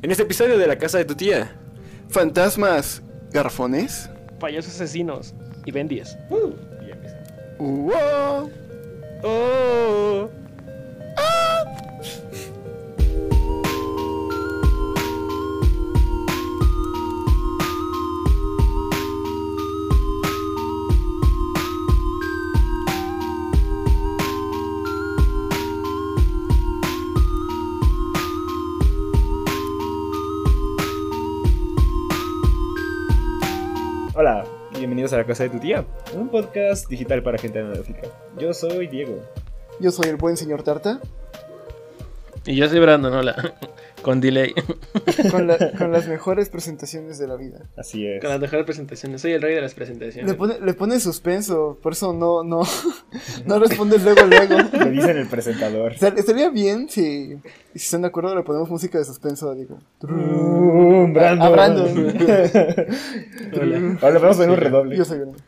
En este episodio de la casa de tu tía. Fantasmas garrafones. Payasos asesinos y Ben 10. Uó. Oh. Hola, a la casa de tu tía, un podcast digital para gente analógica. Yo soy Diego. Yo soy el buen señor Tarta. Y yo soy Brandon, hola. Con delay. Con, la- con las mejores presentaciones de la vida. Así es. Con las mejores presentaciones. Soy el rey de las presentaciones. Le pone, le pone suspenso, por eso no, no, no responde luego, luego. Le dicen el presentador. Estar- Estaría bien si, si están de acuerdo, le ponemos música de suspenso, digo. Brandon. A Brandon. Hola. Ahora vamos a poner un redoble. Yo soy Brandon.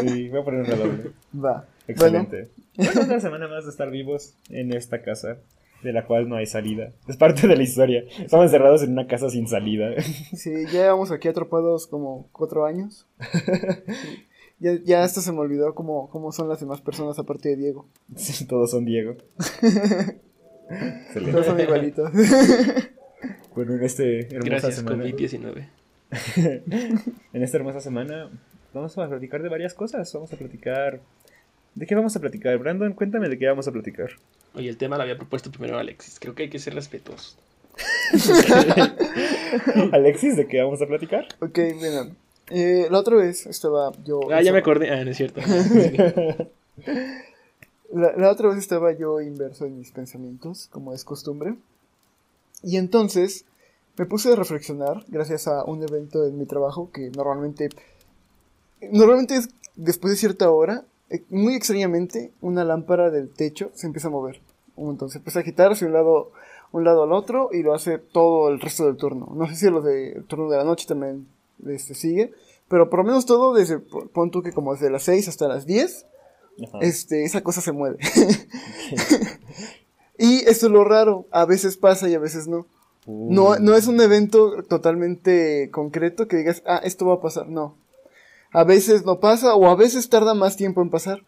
Sí, voy a poner un redoble. Va. Excelente. Bueno, una semana más de estar vivos en esta casa, de la cual no hay salida. Es parte de la historia. Estamos encerrados en una casa sin salida. Bueno, sí, ya llevamos aquí atrapados como cuatro años. Ya, ya hasta se me olvidó cómo, cómo son las demás personas aparte de Diego. Sí, todos son Diego. Todos son igualitos. Bueno, en este hermosa Gracias, semana. COVID-19. En esta hermosa semana vamos a platicar de varias cosas. Vamos a platicar. ¿De qué vamos a platicar? Brandon, cuéntame de qué vamos a platicar. Oye, el tema lo había propuesto primero Alexis. Creo que hay que ser respetuosos. Alexis, ¿de qué vamos a platicar? Ok, mira. Eh, la otra vez estaba yo. Ah, ya me acordé. Ah, no es cierto. La, la otra vez estaba yo inverso en mis pensamientos, como es costumbre. Y entonces me puse a reflexionar gracias a un evento en mi trabajo que normalmente. Normalmente es después de cierta hora, muy extrañamente, una lámpara del techo se empieza a mover. Un montón. Se empieza a agitar hacia un lado, un lado al otro y lo hace todo el resto del turno. No sé si lo del turno de la noche también este, sigue. Pero por lo menos todo desde, pon tú que como desde las 6 hasta las 10 Ajá. este, esa cosa se mueve. y esto es lo raro, a veces pasa y a veces no. Uh, No, no es un evento totalmente concreto que digas, ah, esto va a pasar, no. A veces no pasa o a veces tarda más tiempo en pasar.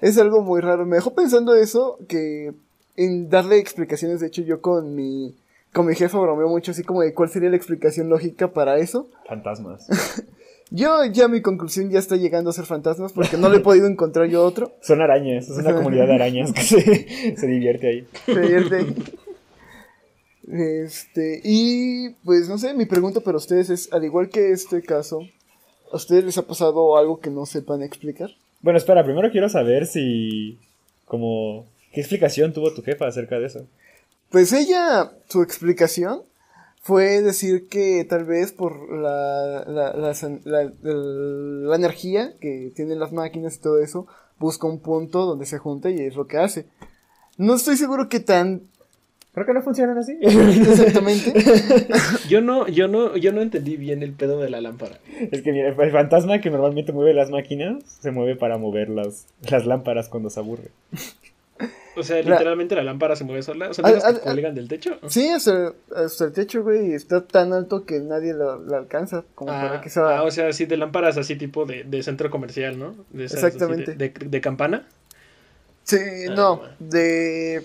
Es algo muy raro. Me dejó pensando eso, que en darle explicaciones, de hecho yo con mi, con mi jefa bromeo mucho así como de cuál sería la explicación lógica para eso. Fantasmas. Yo ya mi conclusión ya está llegando a ser fantasmas porque no le he podido encontrar yo otro. Son arañas. Es una comunidad de arañas que se, se divierte ahí. Se divierte ahí. Este, y pues no sé, mi pregunta para ustedes es, al igual que este caso, ¿a ustedes les ha pasado algo que no sepan explicar? Bueno, espera, primero quiero saber si. Como. ¿Qué explicación tuvo tu jefa acerca de eso? Pues ella, su explicación fue decir que tal vez por la, la, la, la- energía que tienen las máquinas y todo eso, busca un punto donde se junta y es lo que hace. No estoy seguro que tan Creo que no funcionan así. exactamente. Yo no, yo no, yo no entendí bien el pedo de la lámpara. Es que mira, el fantasma que normalmente mueve las máquinas se mueve para mover las, las lámparas cuando se aburre. O sea, literalmente la lámpara se mueve sola. O sea, ¿no las que cuelgan del techo? Sí, hasta, hasta el techo, güey, está tan alto que nadie lo, lo alcanza como para Ah, que sea... ah, o sea, sí, de lámparas así tipo de, de centro comercial, ¿no? De esas así Exactamente. De, de- de campana. sí, ah, no, bueno. de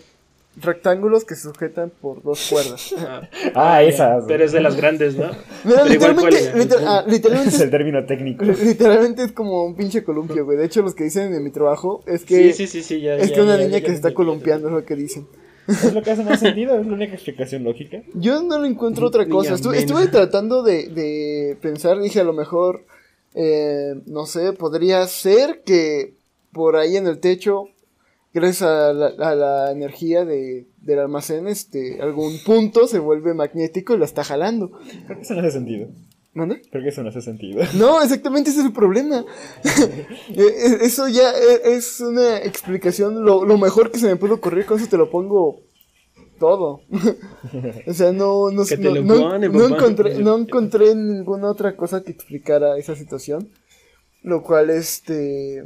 rectángulos que se sujetan por dos cuerdas. Ah, Ah, ya. esas. Pero es de las grandes, ¿no? Igual literalmente, ah, literalmente, es el término técnico. literalmente es como un pinche columpio, güey. De hecho, los que dicen en mi trabajo es que Sí, sí, sí, sí, ya. es ya, que una ya, niña ya que se está entendí. columpiando es lo que dicen. Es lo que hace más sentido, es la única explicación lógica. Yo no le encuentro otra cosa. Estuve, tratando de, de pensar, dije a lo mejor, eh, no sé, podría ser que por ahí en el techo, gracias a la, a la energía de, del almacén, este, algún punto se vuelve magnético y la está jalando. Creo que eso no hace sentido. ¿Mande? Creo que eso no hace sentido. No, exactamente ese es el problema. Eh, eh, eso ya eh, es una explicación, lo, lo mejor que se me pudo ocurrir, con eso te lo pongo todo. o sea, no, no, Que te no, pone, no encontré, no encontré ninguna otra cosa que explicara esa situación. Lo cual, este...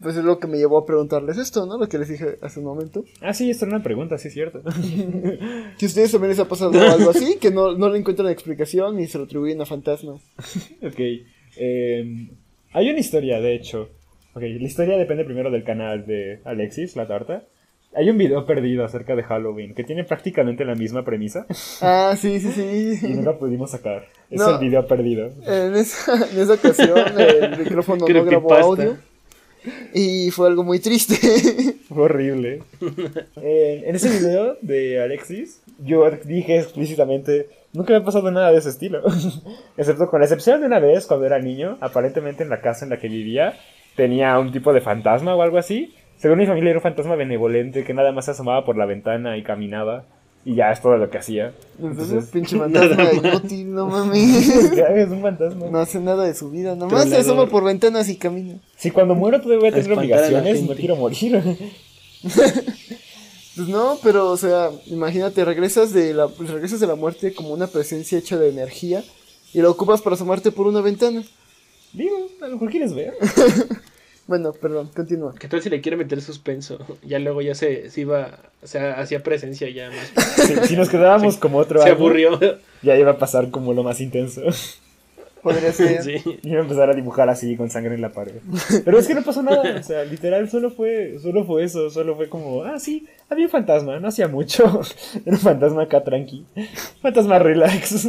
pues es lo que me llevó a preguntarles esto, ¿no? Lo que les dije hace un momento. Ah, sí, esto era una pregunta, sí es cierto. Que a ustedes también les ha pasado algo así, que no, no le encuentran explicación y se lo atribuyen a fantasmas. ok. eh, hay una historia, de hecho. Ok, la historia depende primero del canal de Alexis, la tarta. Hay un video perdido acerca de Halloween que tiene prácticamente la misma premisa Ah, sí, sí, y sí. no la pudimos sacar. Es No. el video perdido. En esa, en esa ocasión el micrófono no grabó audio. Y fue algo muy triste. Fue horrible. Eh, en ese video de Alexis, yo dije explícitamente, nunca me ha pasado nada de ese estilo. Excepto con la excepción de una vez cuando era niño, aparentemente en la casa en la que vivía, tenía un tipo de fantasma o algo así. Según mi familia era un fantasma benevolente que nada más se asomaba por la ventana y caminaba. Y ya es todo lo que hacía. Entonces, pinche fantasma inútil, no mames. es un fantasma. No hace nada de su vida, nomás se Troleador. asoma por ventanas y camina. Si cuando muero todavía voy a tener obligaciones, no quiero morir. Pues no, pero o sea, imagínate, regresas de la regresas de la muerte como una presencia hecha de energía y la ocupas para asomarte por una ventana. Digo, a lo mejor quieres ver. Bueno, perdón, continúa. ¿Qué tal si le quiere meter suspenso? Ya luego ya se, se iba, o sea, hacía presencia ya más. Si, si nos quedábamos como otro Se aburrió. ya iba a pasar como lo más intenso. Podría ser. Sí. Y iba a empezar a dibujar así con sangre en la pared. Pero es que no pasó nada. O sea, literal, solo fue, solo fue eso. Solo fue como, ah, sí, había un fantasma. No hacía mucho. Era un fantasma acá tranqui. Fantasma relax.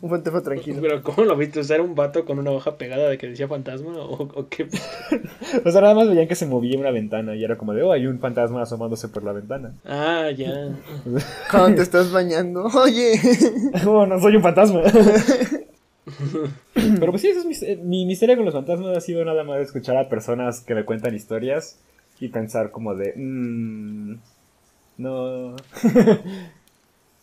Un fantasma tranquilo. Pero ¿cómo lo viste? O sea, ¿era un vato con una hoja pegada de que decía fantasma? ¿O, o qué? O sea, nada más veían que se movía una ventana. Y era como de, oh, hay un fantasma asomándose por la ventana. Ah, ya. Cuando te estás bañando. Oye. Oh, no soy un fantasma. Pero pues sí, eso es mi, eh, mi misterio con los fantasmas ha sido nada más escuchar a personas que me cuentan historias y pensar como de, mmm, no.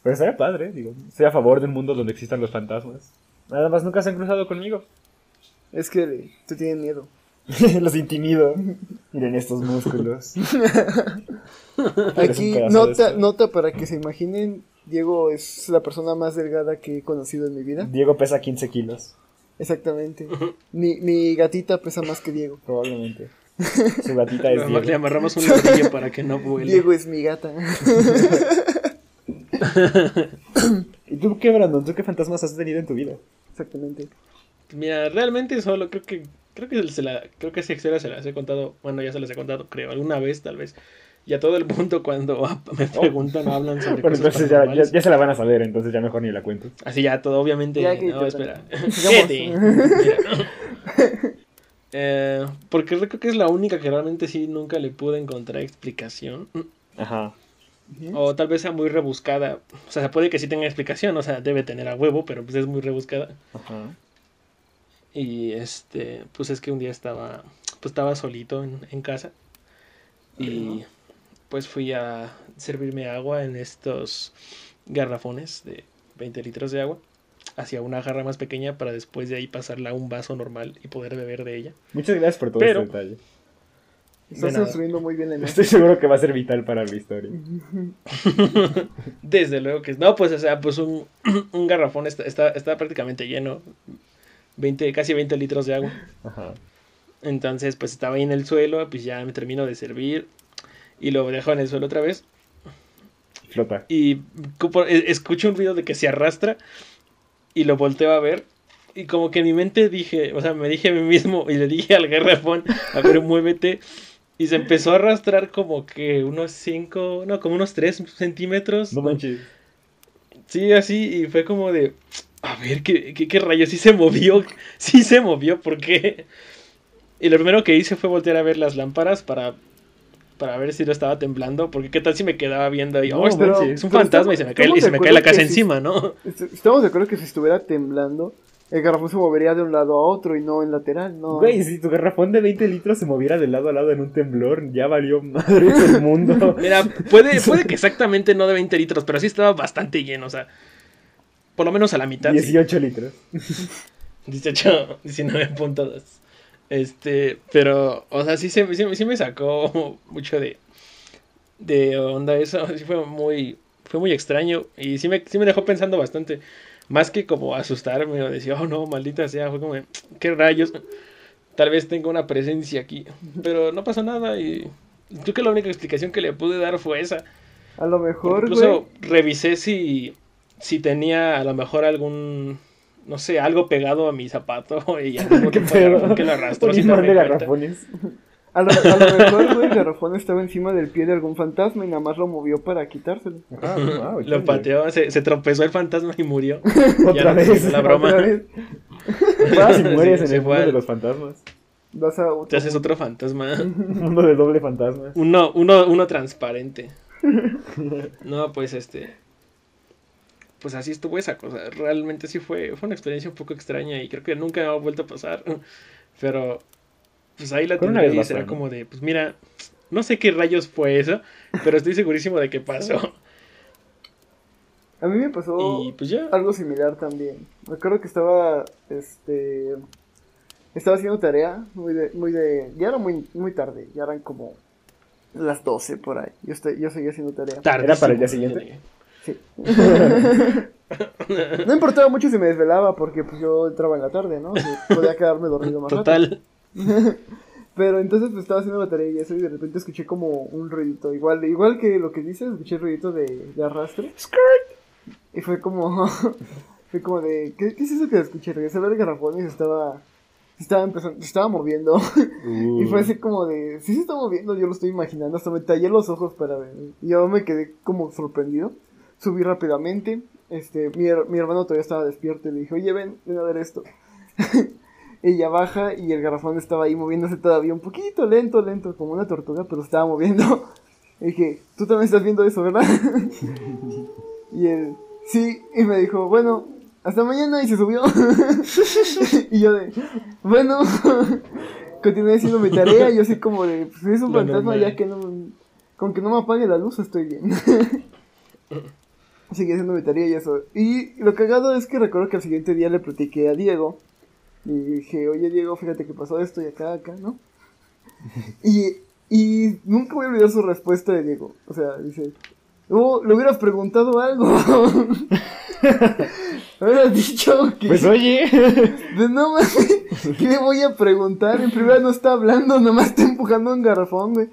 Pero estaría padre, digo, estoy a favor de un mundo donde existan los fantasmas. Nada más nunca se han cruzado conmigo. Es que te tienen miedo. los intimido. Miren estos músculos. Aquí, nota, nota para que se imaginen. Diego es la persona más delgada que he conocido en mi vida. Diego pesa 15 kilos, Exactamente. Mi, mi gatita pesa más que Diego. probablemente. Su gatita es Le Diego. amarramos un ladrillo para que no vuele. Diego es mi gata. ¿Y tú qué, Brandon? ¿Tú qué fantasmas has tenido en tu vida? Exactamente. Mira, realmente solo creo que creo que se la creo que esa historia se las he contado, bueno, ya se las he contado, creo, alguna vez tal vez. Y a todo el mundo cuando me preguntan o hablan sobre Bueno, cosas entonces ya, ya, se la van a saber, entonces ya mejor ni la cuento. Así ya todo, obviamente. Ya, que no, espera. Mira. Eh, porque creo que es la única que realmente sí nunca le pude encontrar explicación. Ajá. O tal vez sea muy rebuscada. O sea, puede que sí tenga explicación. O sea, debe tener a huevo, pero pues es muy rebuscada. Ajá. Y este, pues es que un día estaba, pues estaba solito en, en casa. Y pues fui a servirme agua en estos garrafones de 20 litros de agua. Hacia una jarra más pequeña para después de ahí pasarla a un vaso normal y poder beber de ella. Muchas gracias por todo Pero- este detalle. Estás construyendo muy bien el Estoy seguro que va a ser vital para la historia. Desde luego que no, pues o sea, pues un, un garrafón está, está, está prácticamente lleno. 20, casi 20 litros de agua. Ajá. Entonces, pues estaba ahí en el suelo, pues ya me termino de servir y lo dejo en el suelo otra vez Flota. y e- escucho un ruido de que se arrastra y lo volteo a ver y como que en mi mente dije, o sea, me dije a mí mismo y le dije al garrafón, a ver, muévete y se empezó a arrastrar como que unos 5, no, como unos 3 centímetros. No manches. Sí, así, y fue como de, a ver, ¿qué, qué, qué rayos? Sí se movió, sí se movió, ¿por qué? Y lo primero que hice fue voltear a ver las lámparas para, para ver si no estaba temblando, porque qué tal si me quedaba viendo y, No, oh, es, pero- es un fantasma y se me cae, y estamos se de me cae la casa encima, ¿no? Est- Estamos de acuerdo que si estuviera temblando, el garrafón se movería de un lado a otro y no en lateral, ¿no? Güey, si tu garrafón de 20 litros se moviera de lado a lado en un temblor, ya valió madre el mundo. Mira, puede, puede que exactamente no de 20 litros, pero sí estaba bastante lleno, o sea, por lo menos a la mitad. sí. 18 litros. 18, 19.2. Este, pero, o sea, sí, se, sí, sí me sacó mucho de, de onda eso. Sí fue muy, fue muy extraño y sí me, sí me dejó pensando bastante. Más que como asustarme o decir, oh no, maldita sea, fue como, ¿qué rayos? tal vez tenga una presencia aquí. Pero no pasó nada y creo que la única explicación que le pude dar fue esa. A lo mejor, incluso güey. revisé si, si tenía a lo mejor algún, no sé, algo pegado a mi zapato y ya no que lo arrastró sin darme cuenta. A lo, a lo mejor, güey, el garrafón estaba encima del pie de algún fantasma y nada más lo movió para quitárselo. Ah, wow, Lo pateó, se, se tropezó el fantasma y murió. Otra Ya no vez. la broma. Otra vez, Vas y mueres Sí, en el mundo de los fantasmas. Vas a otro Te haces otro fantasma. Un mundo de doble fantasmas. Uno, uno, uno transparente. No, pues este. Pues así estuvo esa cosa. Realmente sí fue, fue una experiencia un poco extraña y creo que nunca me ha vuelto a pasar. Pero, pues ahí la tendré y será ¿no? como de, pues mira, no sé qué rayos fue eso, pero estoy segurísimo de que pasó. A mí me pasó Y pues ya. algo similar también. Me acuerdo que estaba, este, estaba haciendo tarea, muy de, muy de, ya era muy, muy tarde, ya eran como las 12 por ahí. Yo estoy, yo seguía haciendo tarea. Tardísimo. para el día siguiente? Sí. no importaba mucho si me desvelaba porque pues yo entraba en la tarde, ¿no? Podía quedarme dormido más rato. Pero entonces pues estaba haciendo la tarea y eso y de repente escuché como un ruidito. Igual, igual que lo que dices, escuché el ruidito de, de arrastre. Y fue como, fue como de, ¿qué, qué es eso que escuché? Regresé a ver el garrafón y se estaba, se estaba empezando, se estaba moviendo. Y fue así como de, sí se está moviendo, yo lo estoy imaginando, hasta me tallé los ojos para ver. Y yo me quedé como sorprendido. Subí rápidamente, este, mi, mi hermano todavía estaba despierto y le dije, oye, ven, ven a ver esto. Ella baja y el garrafón estaba ahí moviéndose todavía un poquito lento, lento, como una tortuga, pero estaba moviendo. Y dije, tú también estás viendo eso, ¿verdad? y él, sí, y me dijo, bueno, hasta mañana y se subió. y yo de, bueno, continué haciendo mi tarea y yo así como de, pues es un fantasma ya que no, con que no me apague la luz estoy bien. Seguí haciendo mi tarea y eso. Y lo cagado es que recuerdo que al siguiente día le platiqué a Diego. Y dije, oye Diego, fíjate que pasó esto y acá, acá, ¿no? Y, y nunca voy a olvidar su respuesta de Diego. O sea, dice, oh, le hubieras preguntado algo. Hubieras dicho que... Pues oye. De no mames, ¿qué le voy a preguntar? En primera no está hablando, nomás está empujando un garrafón, güey.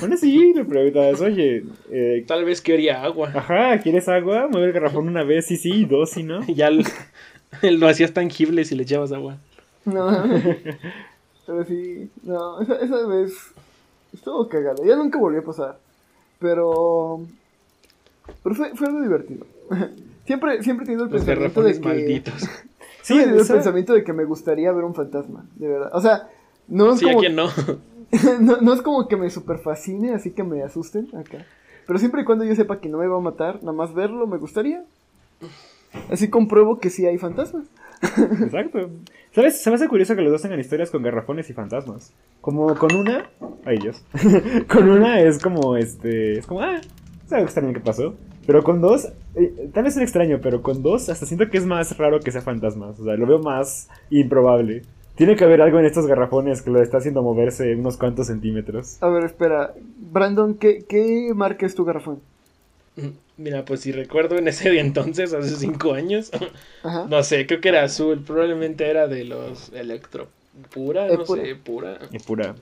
Bueno, sí, le preguntas, oye, eh, Tal vez quería agua. ajá, ¿quieres agua? Mueve el garrafón una vez, sí, sí, dos, sí, ¿no? Y ya lo hacías tangible si le echabas agua. No. Pero sí, no, esa, esa vez estuvo cagado. Ya nunca volvió a pasar. Pero. Pero fue, fue algo divertido. Siempre, siempre he tenido el Los pensamiento de que. malditos. Siempre he tenido el pensamiento de que me gustaría ver un fantasma, de verdad. O sea, no es Sí, como. no. no, no es como que me super fascine, así que me asusten acá. Pero siempre y cuando yo sepa que no me va a matar, nada más verlo me gustaría. Así compruebo que sí hay fantasmas. Exacto. ¿Sabes? Se me hace curioso que los dos tengan historias con garrafones y fantasmas. Como con una. Ay, Dios. con una es como este. Es como, ah, es algo extraño que pasó. Pero con dos, eh, tal vez es extraño, pero con dos hasta siento que es más raro que sea fantasmas. O sea, lo veo más improbable. Tiene que haber algo en estos garrafones que lo está haciendo moverse unos cuantos centímetros. A ver, espera. Brandon, ¿qué, qué marca es tu garrafón? Mira, pues si recuerdo en ese entonces, hace cinco años, Ajá. no sé, creo que era azul, probablemente era de los Electro Pura, no sé, pura. Y pura.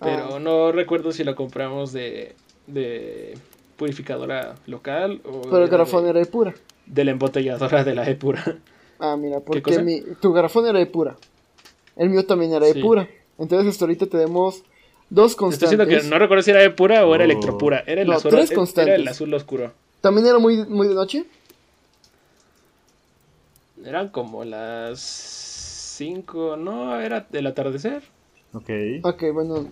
Pero Ah. no recuerdo si lo compramos de, de purificadora local o Pero el era garrafón de, era de pura. de la embotelladora de la Epura. Ah, mira, porque mi, tu garrafón era de pura. El mío también era de Sí. pura. Entonces hasta ahorita tenemos dos Estoy constantes. diciendo que no recuerdo si era Epura o era Oh. Electropura. Era el, No, azul, tres era constantes. el azul oscuro. ¿También era muy, muy de noche? Eran como las 5, no, era del atardecer. Ok. Ok, bueno.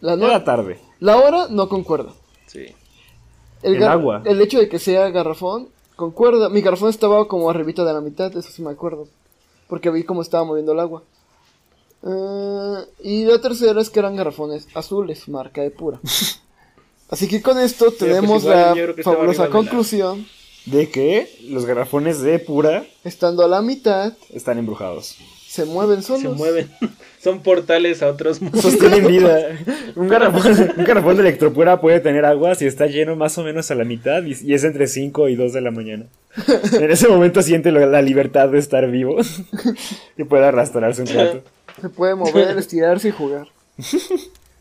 La, no- Era tarde. la hora no concuerda. Sí. El, agua. El hecho de que sea garrafón concuerda. Mi garrafón estaba como arribita de la mitad, eso sí me acuerdo. Porque vi cómo estaba moviendo el agua. Eh, y la tercera es que eran garrafones azules, marca de pura. Así que con esto tenemos pues igual la fabulosa arriba de la- conclusión. De que los garrafones de pura Estando a la mitad, están embrujados. se mueven solos. Se mueven. Son portales a otros mundos. Sostienen vida. Un garrafón, un garrafón de electropura puede tener agua si está lleno más o menos a la mitad y, y es entre 5 y 2 de la mañana. En ese momento siente lo- la libertad de estar vivo y puede arrastrarse un rato. Se puede mover, estirarse y jugar.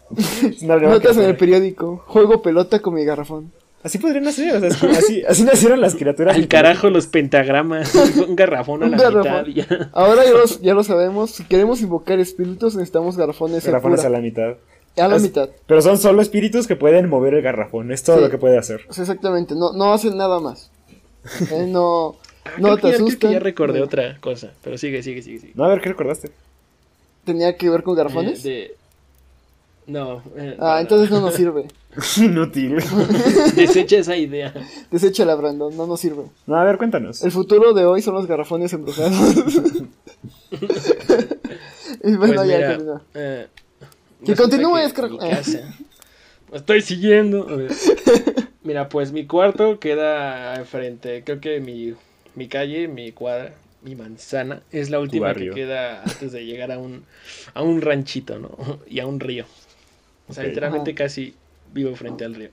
Broma Notas en el periódico. Juego pelota con mi garrafón. Así podrían hacer, o sea, es que así, así nacieron las criaturas. Al carajo los pentagramas. Un garrafón a Un la garrafón. mitad ya. Ahora ya, los- ya lo sabemos. Si queremos invocar espíritus, necesitamos garrafones Garrafones a la mitad. A la Es- mitad. Pero son solo espíritus que pueden mover el garrafón. Es todo Sí. lo que puede hacer. O sea, exactamente. No, no hacen nada más. Eh, no no te que ya- creo asustan. ya recordé No. otra cosa. Pero sigue, sigue, sigue. sigue. No, a ver, ¿qué recordaste? ¿Tenía que ver con garrafones? Eh, de- No. eh, Ah, no, entonces no nos sirve. Inútil. Desecha esa idea. Deséchala, Brandon. No nos sirve. No, a ver, cuéntanos. El futuro de hoy son los garrafones embrujados. y bueno, Pues ya mira, eh, Que continúes, Me estoy siguiendo. A ver. Mira, pues mi cuarto queda frente, creo que mi, mi calle, mi cuadra, mi manzana, es la última que queda antes de llegar a un, a un ranchito, ¿no? Y a un río. O sea, literalmente casi vivo frente al río.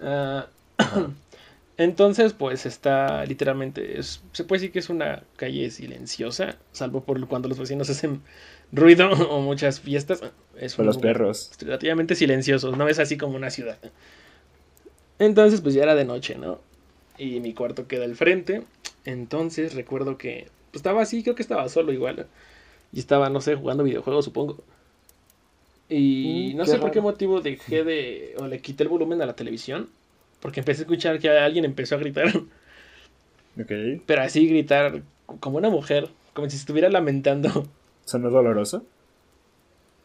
Ah, entonces, pues está literalmente, es, se puede decir que es una calle silenciosa, salvo por cuando los vecinos hacen ruido o muchas fiestas. Es un los perros. relativamente silenciosos, no es así como una ciudad. Entonces, pues ya era de noche, ¿no? Y mi cuarto queda al frente. Entonces recuerdo que pues, estaba así, creo que estaba solo igual. Y estaba, no sé, jugando videojuegos, supongo. Y Mm, no qué sé por qué motivo dejé de. o le quité el volumen a la televisión. Porque empecé a escuchar que alguien empezó a gritar. Ok. Pero así gritar como una mujer. Como si se estuviera lamentando. ¿Sonó doloroso?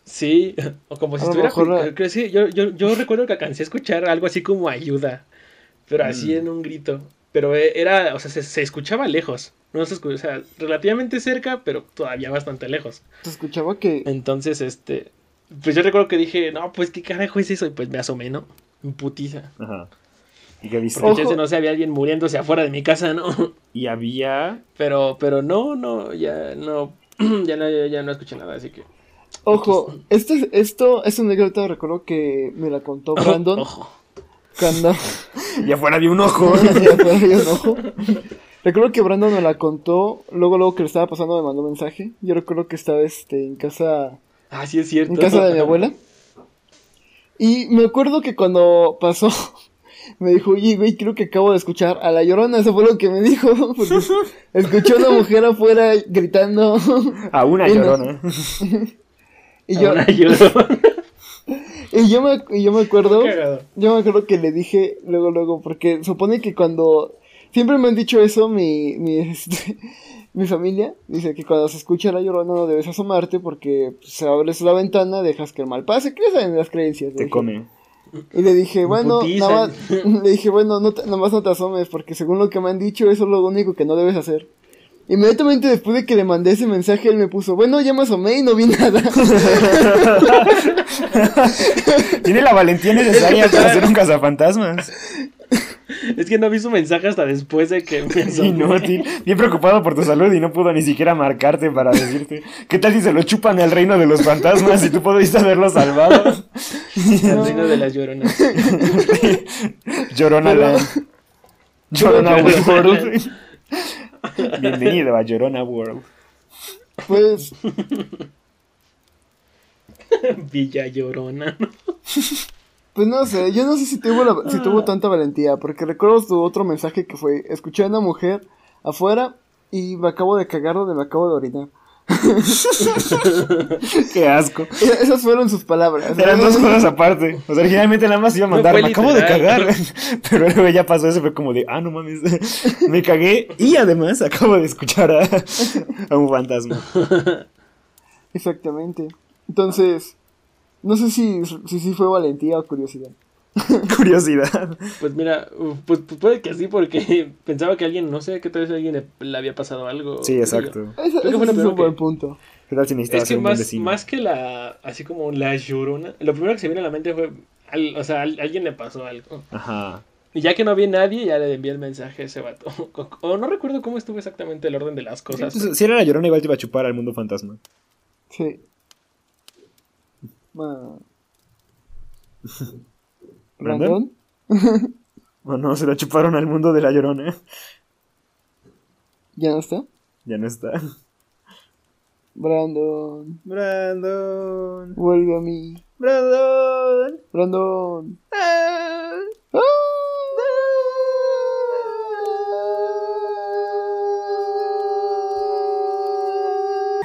Sí, o como si A estuviera. la- sí, yo, yo, yo recuerdo que alcancé a escuchar algo así como ayuda, pero así Mm. en un grito. Pero eh, era, o sea, se, se escuchaba lejos. No se escuchaba, o sea, relativamente cerca, pero todavía bastante lejos. Se escuchaba que. Entonces, este. Pues yo recuerdo que dije, no, pues qué carajo es eso. Y pues me asomé, ¿no? En putiza. Ajá. ¿Y qué viste? Porque Ojo. chance, no sé, había alguien muriéndose afuera de mi casa, ¿no? Y había... Pero, pero no, no, ya no. Ya no, ya, ya no escuché nada, así que. Ojo, este, esto es una anécdota, recuerdo que me la contó Brandon Ojo. cuando Y afuera había un ojo. Ya afuera había un ojo. Recuerdo que Brandon me la contó, luego luego que le estaba pasando me mandó un mensaje. Yo recuerdo que estaba este en casa Ah, sí es cierto. en casa de mi abuela. Y me acuerdo que cuando pasó me dijo, "Oye, güey, creo que acabo de escuchar a la Llorona", eso fue lo que me dijo, porque escuchó a una mujer afuera gritando A una llorona. y yo Una llorona. y yo me y yo me acuerdo. Yo me acuerdo que le dije luego, luego, porque supone que cuando... Siempre me han dicho eso mi, mi, este, mi familia. Dice que cuando se escucha la llorona no debes asomarte porque pues, se abres la ventana, dejas que el mal pase. ¿Qué saben las creencias? Te dije. come. Y le dije, bueno, nada más, le dije, bueno, no te- nada más no te asomes porque según lo que me han dicho eso es lo único que no debes hacer. Inmediatamente después de que le mandé ese mensaje, él me puso, bueno, ya me asomé y no vi nada. Tiene la valentía necesaria para hacer un cazafantasmas. Es que no vi su mensaje hasta después de que me asomé. Inútil. Bien preocupado por tu salud y no pudo ni siquiera marcarte para decirte. ¿Qué tal si se lo chupan al reino de los fantasmas y tú pudiste haberlo salvado? El reino de las lloronas. Llorona. Llorona. Bienvenido a Llorona World. Pues, Villa Llorona. Pues no sé, yo no sé si tuvo, la- si tuvo tanta valentía, porque recuerdo su otro mensaje que fue, escuché a una mujer afuera y me acabo de cagar donde me acabo de orinar. Qué asco. Esas fueron sus palabras. Eran dos cosas aparte. O sea, originalmente nada más iba a mandar, me acabo de cagar. Pero luego ya pasó eso, fue como de, ah, no mames. Me cagué y además acabo de escuchar a, a un fantasma. Exactamente. Entonces, no sé si, si, si fue valentía o curiosidad. Curiosidad. Pues mira, pues, pues puede que sí, porque pensaba que alguien, no sé, que tal vez a alguien le, le había pasado algo. Sí, exacto. Ese, que fue es un buen que- punto. ¿Qué tal si necesitaba Es que ser un buen más, más que la, así como la llorona, lo primero que se viene a la mente fue, al- o sea, a alguien le pasó algo. Ajá. Y ya que no vi nadie, ya le envié el mensaje a ese vato. O, o no recuerdo cómo estuvo exactamente el orden de las cosas. Si era la llorona, igual te iba a chupar al mundo fantasma. Sí. Ma- ¿Brandon? ¿Brandon? O no, se la chuparon al mundo de la llorona. ¿Ya no está? Ya no está. Brandon, Brandon. vuelve a mí. Brandon. Brandon. Ah.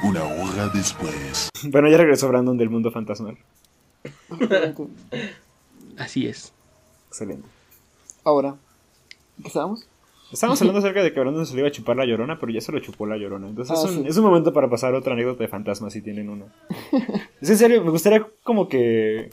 Una hora después. Bueno, ya regresó Brandon del mundo fantasmal. Así es. Excelente. Ahora, ¿qué estábamos? Estábamos hablando acerca de que Brandon se le iba a chupar la llorona, pero ya se lo chupó la llorona. Entonces Ah, es, un, sí. es un momento para pasar otra anécdota de fantasmas si tienen uno. es en serio, me gustaría como que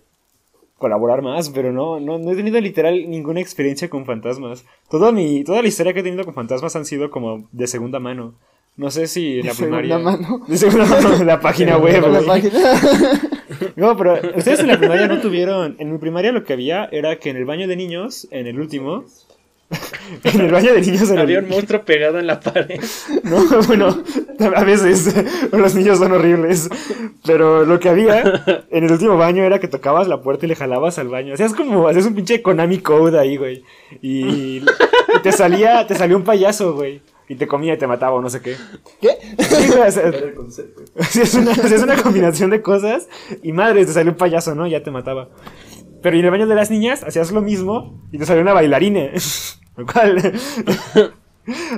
colaborar más, pero no, no, no he tenido literal ninguna experiencia con fantasmas. Toda, mi, toda la historia que he tenido con fantasmas han sido como de segunda mano. No sé si en la primaria. mano. De segunda mano de la página web, la página. No, pero ustedes en la primaria no tuvieron. En mi primaria lo que había era que en el baño de niños, en el último. en el baño de niños, en Había el. un monstruo pegado en la pared. No, bueno, a veces los niños son horribles. Pero lo que había en el último baño era que tocabas la puerta y le jalabas al baño. Hacías como, hacías un pinche Konami Code ahí, güey. Y, y te salía, te salía un payaso, güey. Y te comía y te mataba o no sé qué. ¿Qué? Sí, Era el concepto. Hacías una, hacías una combinación de cosas y madre, te salió un payaso, ¿no? Ya te mataba. Pero en el baño de las niñas hacías lo mismo y te salió una bailarina. Lo cual.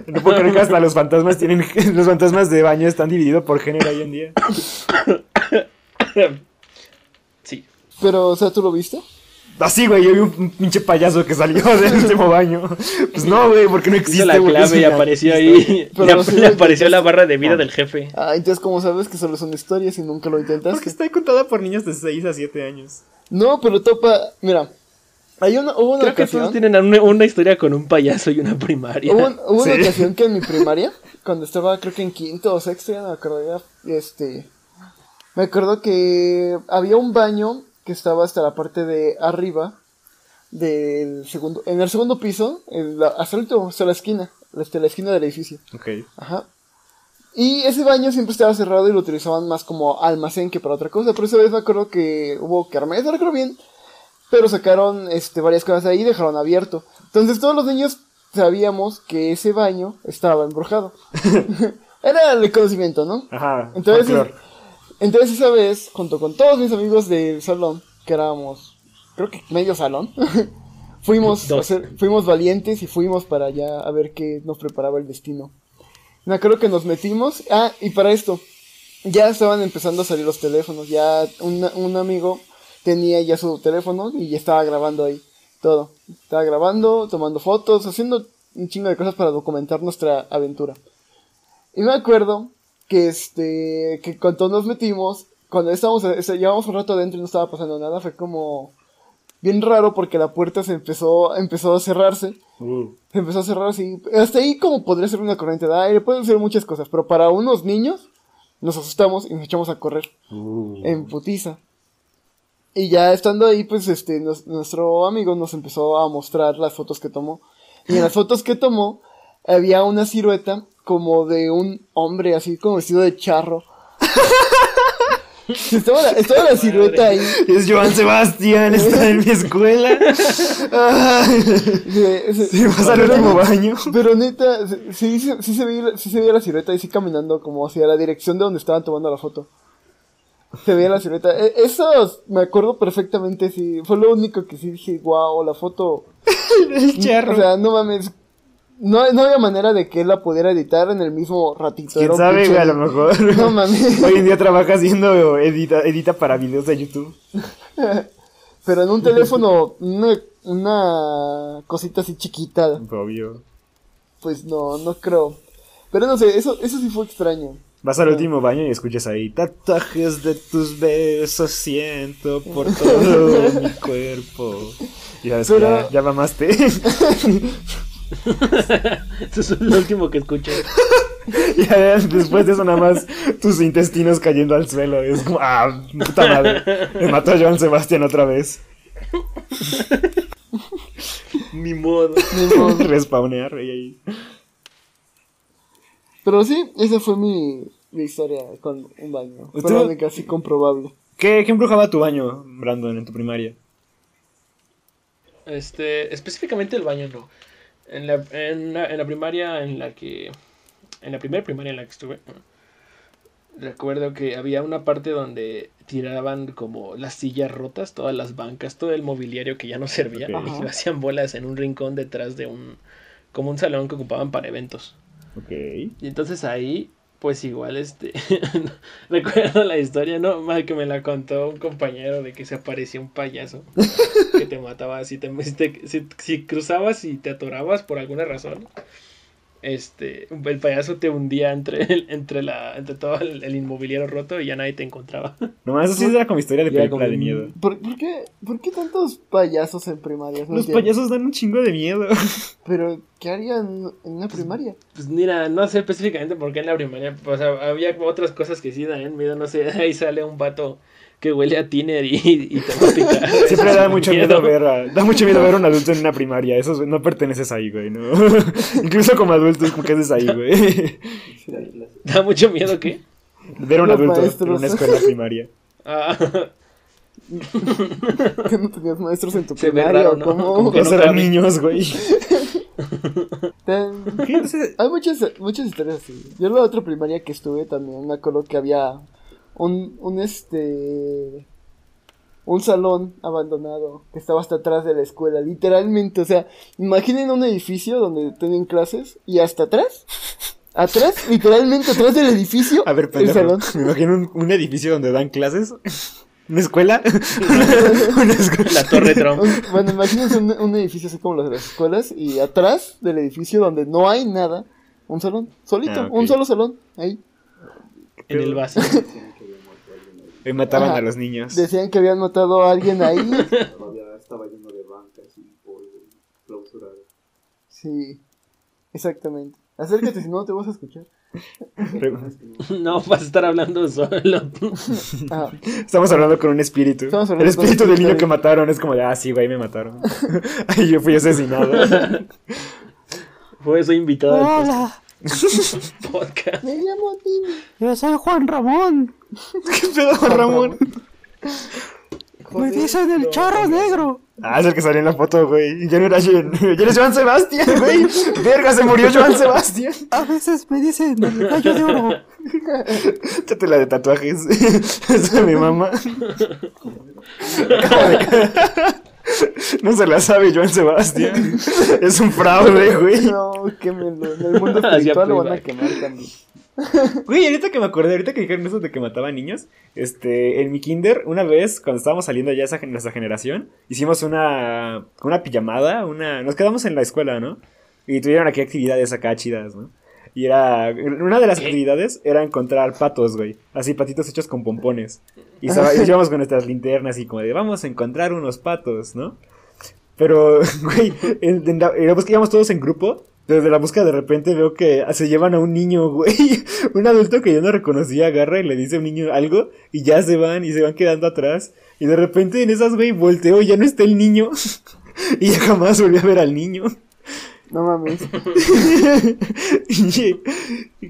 No puedo creer que hasta los fantasmas tienen. Los fantasmas de baño están divididos por género hoy en día. Sí. Pero, o sea, ¿tú lo viste? Así, güey, yo vi un, pinche payaso que salió del último baño. Pues no, güey, porque no existe. la clave y apareció ahí. Pero Le, apareció la barra de vida del jefe. Ah, entonces, ¿cómo sabes que solo son historias y nunca lo intentaste? Porque está contada por niños de 6 a 7 años. No, pero topa, mira, hay una, hubo una Creo que ocasión, todos tienen una, una historia con un payaso y una primaria. hubo, un- hubo una ocasión que en mi primaria, cuando estaba creo que en quinto o sexto, ya no me acuerdo, ya, este, me acuerdo que había un baño que estaba hasta la parte de arriba del segundo, en el segundo piso, en la- hasta el último, hasta la esquina, hasta la esquina del edificio. Ok. Ajá. Y ese baño siempre estaba cerrado y lo utilizaban más como almacén que para otra cosa. Pero esa vez me acuerdo que hubo kermés, no recuerdo bien. Pero sacaron este, varias cosas ahí y dejaron abierto. Entonces todos los niños sabíamos que ese baño estaba embrujado. Era el conocimiento, ¿no? Ajá. Entonces. Entonces esa vez, junto con todos mis amigos del salón, que éramos, creo que medio salón, fuimos, a fuimos valientes y fuimos para allá a ver qué nos preparaba el destino. Me acuerdo que nos metimos, ah, y para esto, ya estaban empezando a salir los teléfonos, ya una- un amigo tenía ya su teléfono y ya estaba grabando ahí todo. Estaba grabando, tomando fotos, haciendo un chingo de cosas para documentar nuestra aventura. Y me acuerdo que este que cuando nos metimos, cuando estábamos llevábamos un rato adentro y no estaba pasando nada, fue como bien raro porque la puerta se empezó empezó a cerrarse. Uh. Se empezó a cerrar así. Hasta ahí como podría ser una corriente de aire, pueden ser muchas cosas, pero para unos niños nos asustamos y nos echamos a correr Uh. en putiza. Y ya estando ahí, pues este nos- nuestro amigo nos empezó a mostrar las fotos que tomó. Y en las fotos que tomó había una silueta como de un hombre así como vestido de charro. estaba, la, estaba la silueta ahí. Es Joan Sebastián, está en mi escuela. Se- se- Sí, vas al último baño. Pero neta, sí, se- sí se veía, sí se veía la silueta ahí sí caminando como hacia la dirección de donde estaban tomando la foto. Se veía la silueta. E- Eso me acuerdo perfectamente, sí. Fue lo único que sí dije, wow, la foto. El charro. O sea, no mames. No, no había manera de que él la pudiera editar en el mismo ratito. ¿Quién sabe, pinche- güey? A lo mejor. No mames. Hoy en día trabaja haciendo edita, edita para videos de YouTube. Pero en un teléfono, una, una cosita así chiquita. Obvio. Pues no, no creo. Pero no sé, eso, eso sí fue extraño. Vas al último baño y escuchas ahí tatuajes de tus besos siento por todo mi cuerpo. Y sabes que Pero- ya, ya mamaste. Eso es lo último que escuché. ya después de eso nada más tus intestinos cayendo al suelo. Es como, ah, puta madre. Me mató a Joan Sebastián otra vez. Ni modo. Ni modo. Respawnear y ahí. Pero sí, esa fue mi, mi historia con un baño. Fue la única así comprobable. ¿Qué, ¿Qué embrujaba tu baño, Brandon, en tu primaria? Este, específicamente el baño no. En la, en la, en la primaria en la que... En la primera primaria en la que estuve... recuerdo que había una parte donde tiraban como las sillas rotas, todas las bancas, todo el mobiliario que ya no servía, y lo hacían bolas en un rincón detrás de un, como un salón que ocupaban para eventos. Ok. Y entonces ahí, pues igual, este, recuerdo la historia, no, mal que me la contó un compañero de que se aparecía un payaso que te mataba si te, si, si- si cruzabas y te atorabas por alguna razón. Este, el payaso te hundía entre, el- entre, la, entre todo el, el inmobiliario roto y ya nadie te encontraba. Nomás eso sí era como historia de película como- de miedo. ¿Por, por qué, ¿Por qué tantos payasos en primaria? No Los entiendo. payasos dan un chingo de miedo. Pero, ¿qué harían en una primaria? Pues mira, no sé específicamente por qué en la primaria, o sea, había otras cosas que sí dan miedo, no sé, ahí sale un vato que huele a tiner y, y te va a picar. Siempre da mucho miedo ver a, da mucho miedo ver a un adulto en una primaria. Eso es- no perteneces ahí, güey, no. Incluso como adulto es como que haces ahí, güey. Da mucho miedo que. Ver a un Los adulto en una escuela primaria. Ah, ¿Que no tenías maestros en tu Se primaria raro, o ¿no? cómo? Que no eran cabe. niños, güey. Ten- Hay muchas, muchas historias así. Yo en la otra primaria que estuve también me acuerdo que había un, un este un salón abandonado que estaba hasta atrás de la escuela, literalmente, o sea, imaginen un edificio donde tienen clases y hasta atrás, atrás, literalmente atrás del edificio, A ver, el salón. Me imagino un, un edificio donde dan clases. ¿Una escuela? Una escuela. la Torre Trump. Un- bueno, imagínense un, un edificio así como los de las escuelas y atrás del edificio donde no hay nada, un salón, solito, Ah, un solo salón, ahí. En el vacío. Y mataban Ajá. a los niños. Decían que habían matado a alguien ahí. Todavía estaba lleno de bancas y polvo clausurado. Sí, exactamente. Acércate, si no te vas a escuchar. No vas a estar hablando solo. Ah, Estamos hablando con un espíritu. El espíritu del niño que mataron es como de, ah, sí, güey, me mataron. Ay, yo fui asesinado. Fue soy invitado al Hola, podcast. me llamo Timmy. yo soy Juan Ramón. ¿Qué pedo, Juan Ramón? Me dicen el charro negro. Ah, es el que salió en la foto, güey. Ya no era Jean. Ya eres Joan Sebastián, güey. Verga, se murió Joan Sebastián. A veces me dicen el gallo de oro. Échate la de tatuajes. Esa es mi mamá. No se la sabe Joan Sebastián. Es un fraude, güey. No, quémelo. En el mundo espiritual lo van a quemar también. Güey, ahorita que me acordé, ahorita que dijeron eso de que mataban niños, este, en mi kinder, una vez, cuando estábamos saliendo ya esa, nuestra generación, hicimos una, una pijamada, una, nos quedamos en la escuela, ¿no? Y tuvieron aquí actividades acá chidas, ¿no? Y era, una de las actividades era encontrar patos, güey, así patitos hechos con pompones. Y, y íbamos con nuestras linternas y como de, vamos a encontrar unos patos, ¿no? Pero, güey, en, en la, en la búsqueda íbamos todos en grupo. Desde la búsqueda de repente veo que se llevan a un niño, güey. Un adulto que yo no reconocía agarra y le dice a un niño algo y ya se van y se van quedando atrás. Y de repente en esas, güey, volteo y ya no está el niño. Y ya jamás volví a ver al niño. No mames.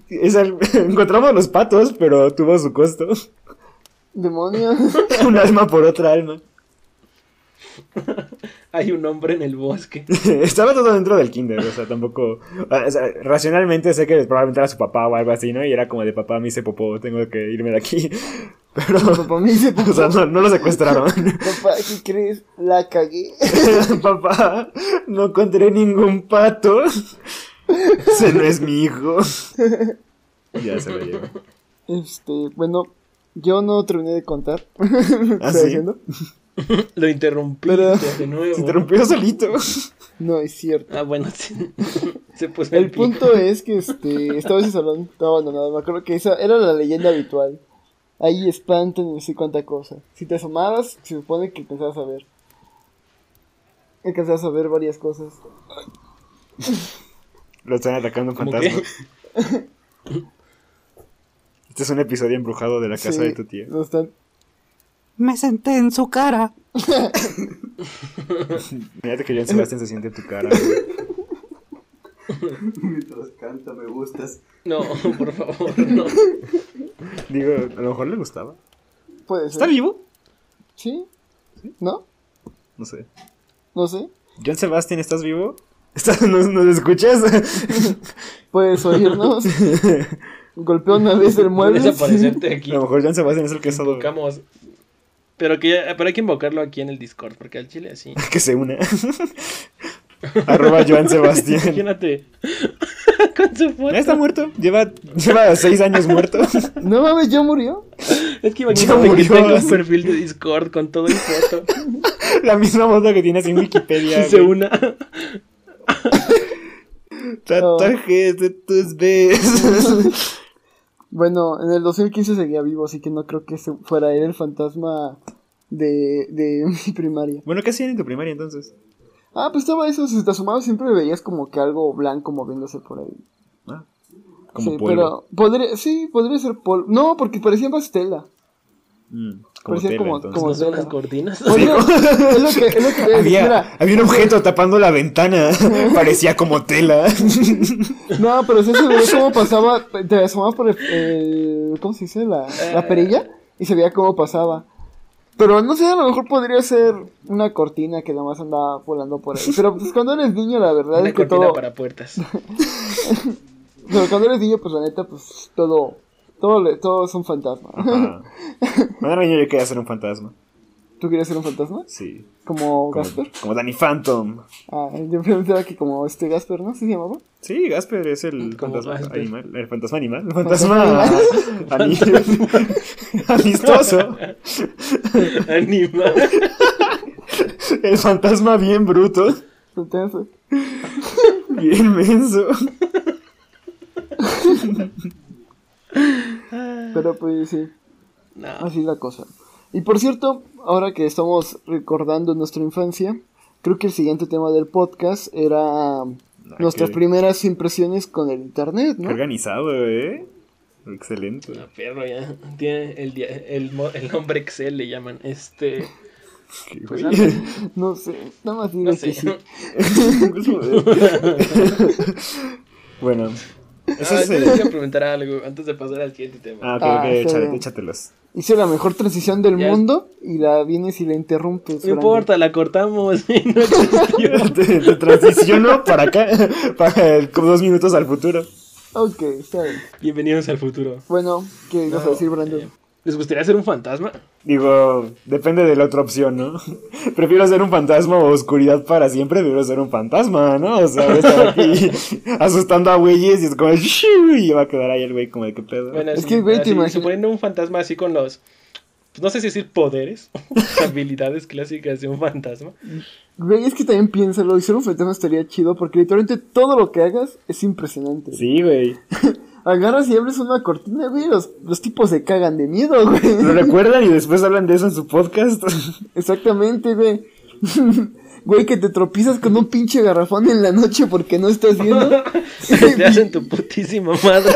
Es al- encontramos los patos, pero tuvo su costo. Demonios. Un alma por otra alma. Hay un hombre en el bosque. Estaba todo dentro del kinder, o sea, tampoco... o sea, racionalmente sé que probablemente era su papá o algo así, ¿no? Y era como de papá, me hice popó, tengo que irme de aquí. Pero... Papá me dice, O sea, no, no lo secuestraron. papá, ¿qué crees? La cagué. papá, no encontré ningún pato. Ese no es mi hijo. Ya se lo llevo. Este, bueno, yo no terminé de contar. ¿Ah, ¿Estoy sí? Lo interrumpí Pero- de nuevo. Se interrumpió solito. No, es cierto. Ah, bueno, sí. Se puso El punto es que este, estaba ese salón, estaba abandonado. Me acuerdo que esa era la leyenda habitual. Ahí espantan y no sé cuánta cosa. Si te asomabas, se supone que alcanzabas a ver. Alcanzabas a ver varias cosas. Lo están atacando un ¿Cómo fantasma. Este es un episodio embrujado de la casa Sí, de tu tía. no están- Me senté en su cara. Mírate que Joan Sebastián se siente en tu cara. Mientras canta me gustas. No, por favor, no. Digo, a lo mejor le gustaba. Puede ¿Está ser. vivo? ¿Sí? ¿No? No sé. No sé. John Sebastián, ¿estás vivo? ¿Estás- ¿Nos, nos escuchas? Puedes oírnos. Golpeó una vez el mueble. Puedes aparecerte A aquí. lo mejor Joan Sebastián es el que, solo- Invocamos. Pero, que, pero hay que invocarlo aquí en el Discord, porque al chile así. que se una. Arroba Joan Sebastián. Imagínate. Con su foto. Ya está muerto. Lleva, lleva seis años muerto. No mames, ya murió. Es que imagínate que tenga un perfil de Discord con todo y foto. La misma foto que tienes en Wikipedia. y se güey. una. Tatuajes de tus besos. Bueno, en el 2015 seguía vivo, así que no creo que se fuera él el fantasma de, de mi primaria. bueno, ¿qué hacían en tu primaria entonces? Ah, pues estaba eso, si te asomabas siempre veías como que algo blanco moviéndose por ahí. Ah, como sí, polvo. pero podría, sí, podría ser polvo. No, porque parecía más tela. Mm, como parecía tela, como- como- ¿No son las cortinas? Podría- es lo que, es lo que te Había, mira, había un objeto tapando la ventana. Parecía como tela. No, pero sí se veía cómo pasaba, te asomabas por el, el- ¿cómo se dice? La, la perilla y se veía cómo pasaba. Pero no sé, a lo mejor podría ser una cortina que nomás andaba volando por ahí. Pero pues cuando eres niño, la verdad Una es que cortina todo... para puertas. Pero cuando eres niño, pues la neta, pues todo... Todo, le- todo es un fantasma. Ajá. Cuando era niño yo quería ser un fantasma. ¿Tú querías ser un fantasma? Sí. ¿Como Como, Gasper? como Danny Phantom. Ah, yo pensaba que como este Gasper, ¿no? ¿Sí se llamaba? Sí, Gasper es el fantasma Gasper. animal. El fantasma animal. El Fantasma fantasma ani- amistoso. Animal. El fantasma bien bruto. Bien menso. pero pues sí. No. Así es la cosa. Y por cierto, ahora que estamos recordando nuestra infancia, creo que el siguiente tema del podcast era nuestras qué- primeras impresiones con el internet, Qué ¿no? organizado, ¿eh? Excelente. No, perro ya. Tiene el, el, nombre Excel, le llaman. Este. Qué Pues. No sé, nada más digo No que sé. sí. bueno, ese Ah, es yo el- les iba a preguntar algo antes de pasar al siguiente tema. Ah, ok, Ah, échale- échatelos. Hice la mejor transición del Ya. mundo y la vienes y la interrumpes. no importa, la cortamos. y no te, te transiciono para acá, para el- como dos minutos al futuro. Ok, está bien. Bienvenidos al futuro. Bueno, ¿qué ibas a decir, Brandon? ¿Les gustaría ser un fantasma? Digo, depende de la otra opción, ¿no? Prefiero ser un fantasma o oscuridad para siempre, prefiero ser un fantasma, ¿no? O sea, voy a estar aquí asustando a güeyes y es como, y va a quedar ahí el güey como de qué pedo. Bueno, Es sí, que, güey, te imaginas- suponiendo un fantasma así con los. pues, no sé si decir poderes, habilidades clásicas de un fantasma. Güey, es que también piénsalo, y ser un fantasma estaría chido porque literalmente todo lo que hagas es impresionante. Sí, güey. Agarras y abres una cortina, güey, los, los tipos se cagan de miedo, güey. ¿Lo recuerdan y después hablan de eso en su podcast? Exactamente, güey. Güey, que te tropiezas con un pinche garrafón en la noche porque no estás viendo. Te hacen tu putísima madre.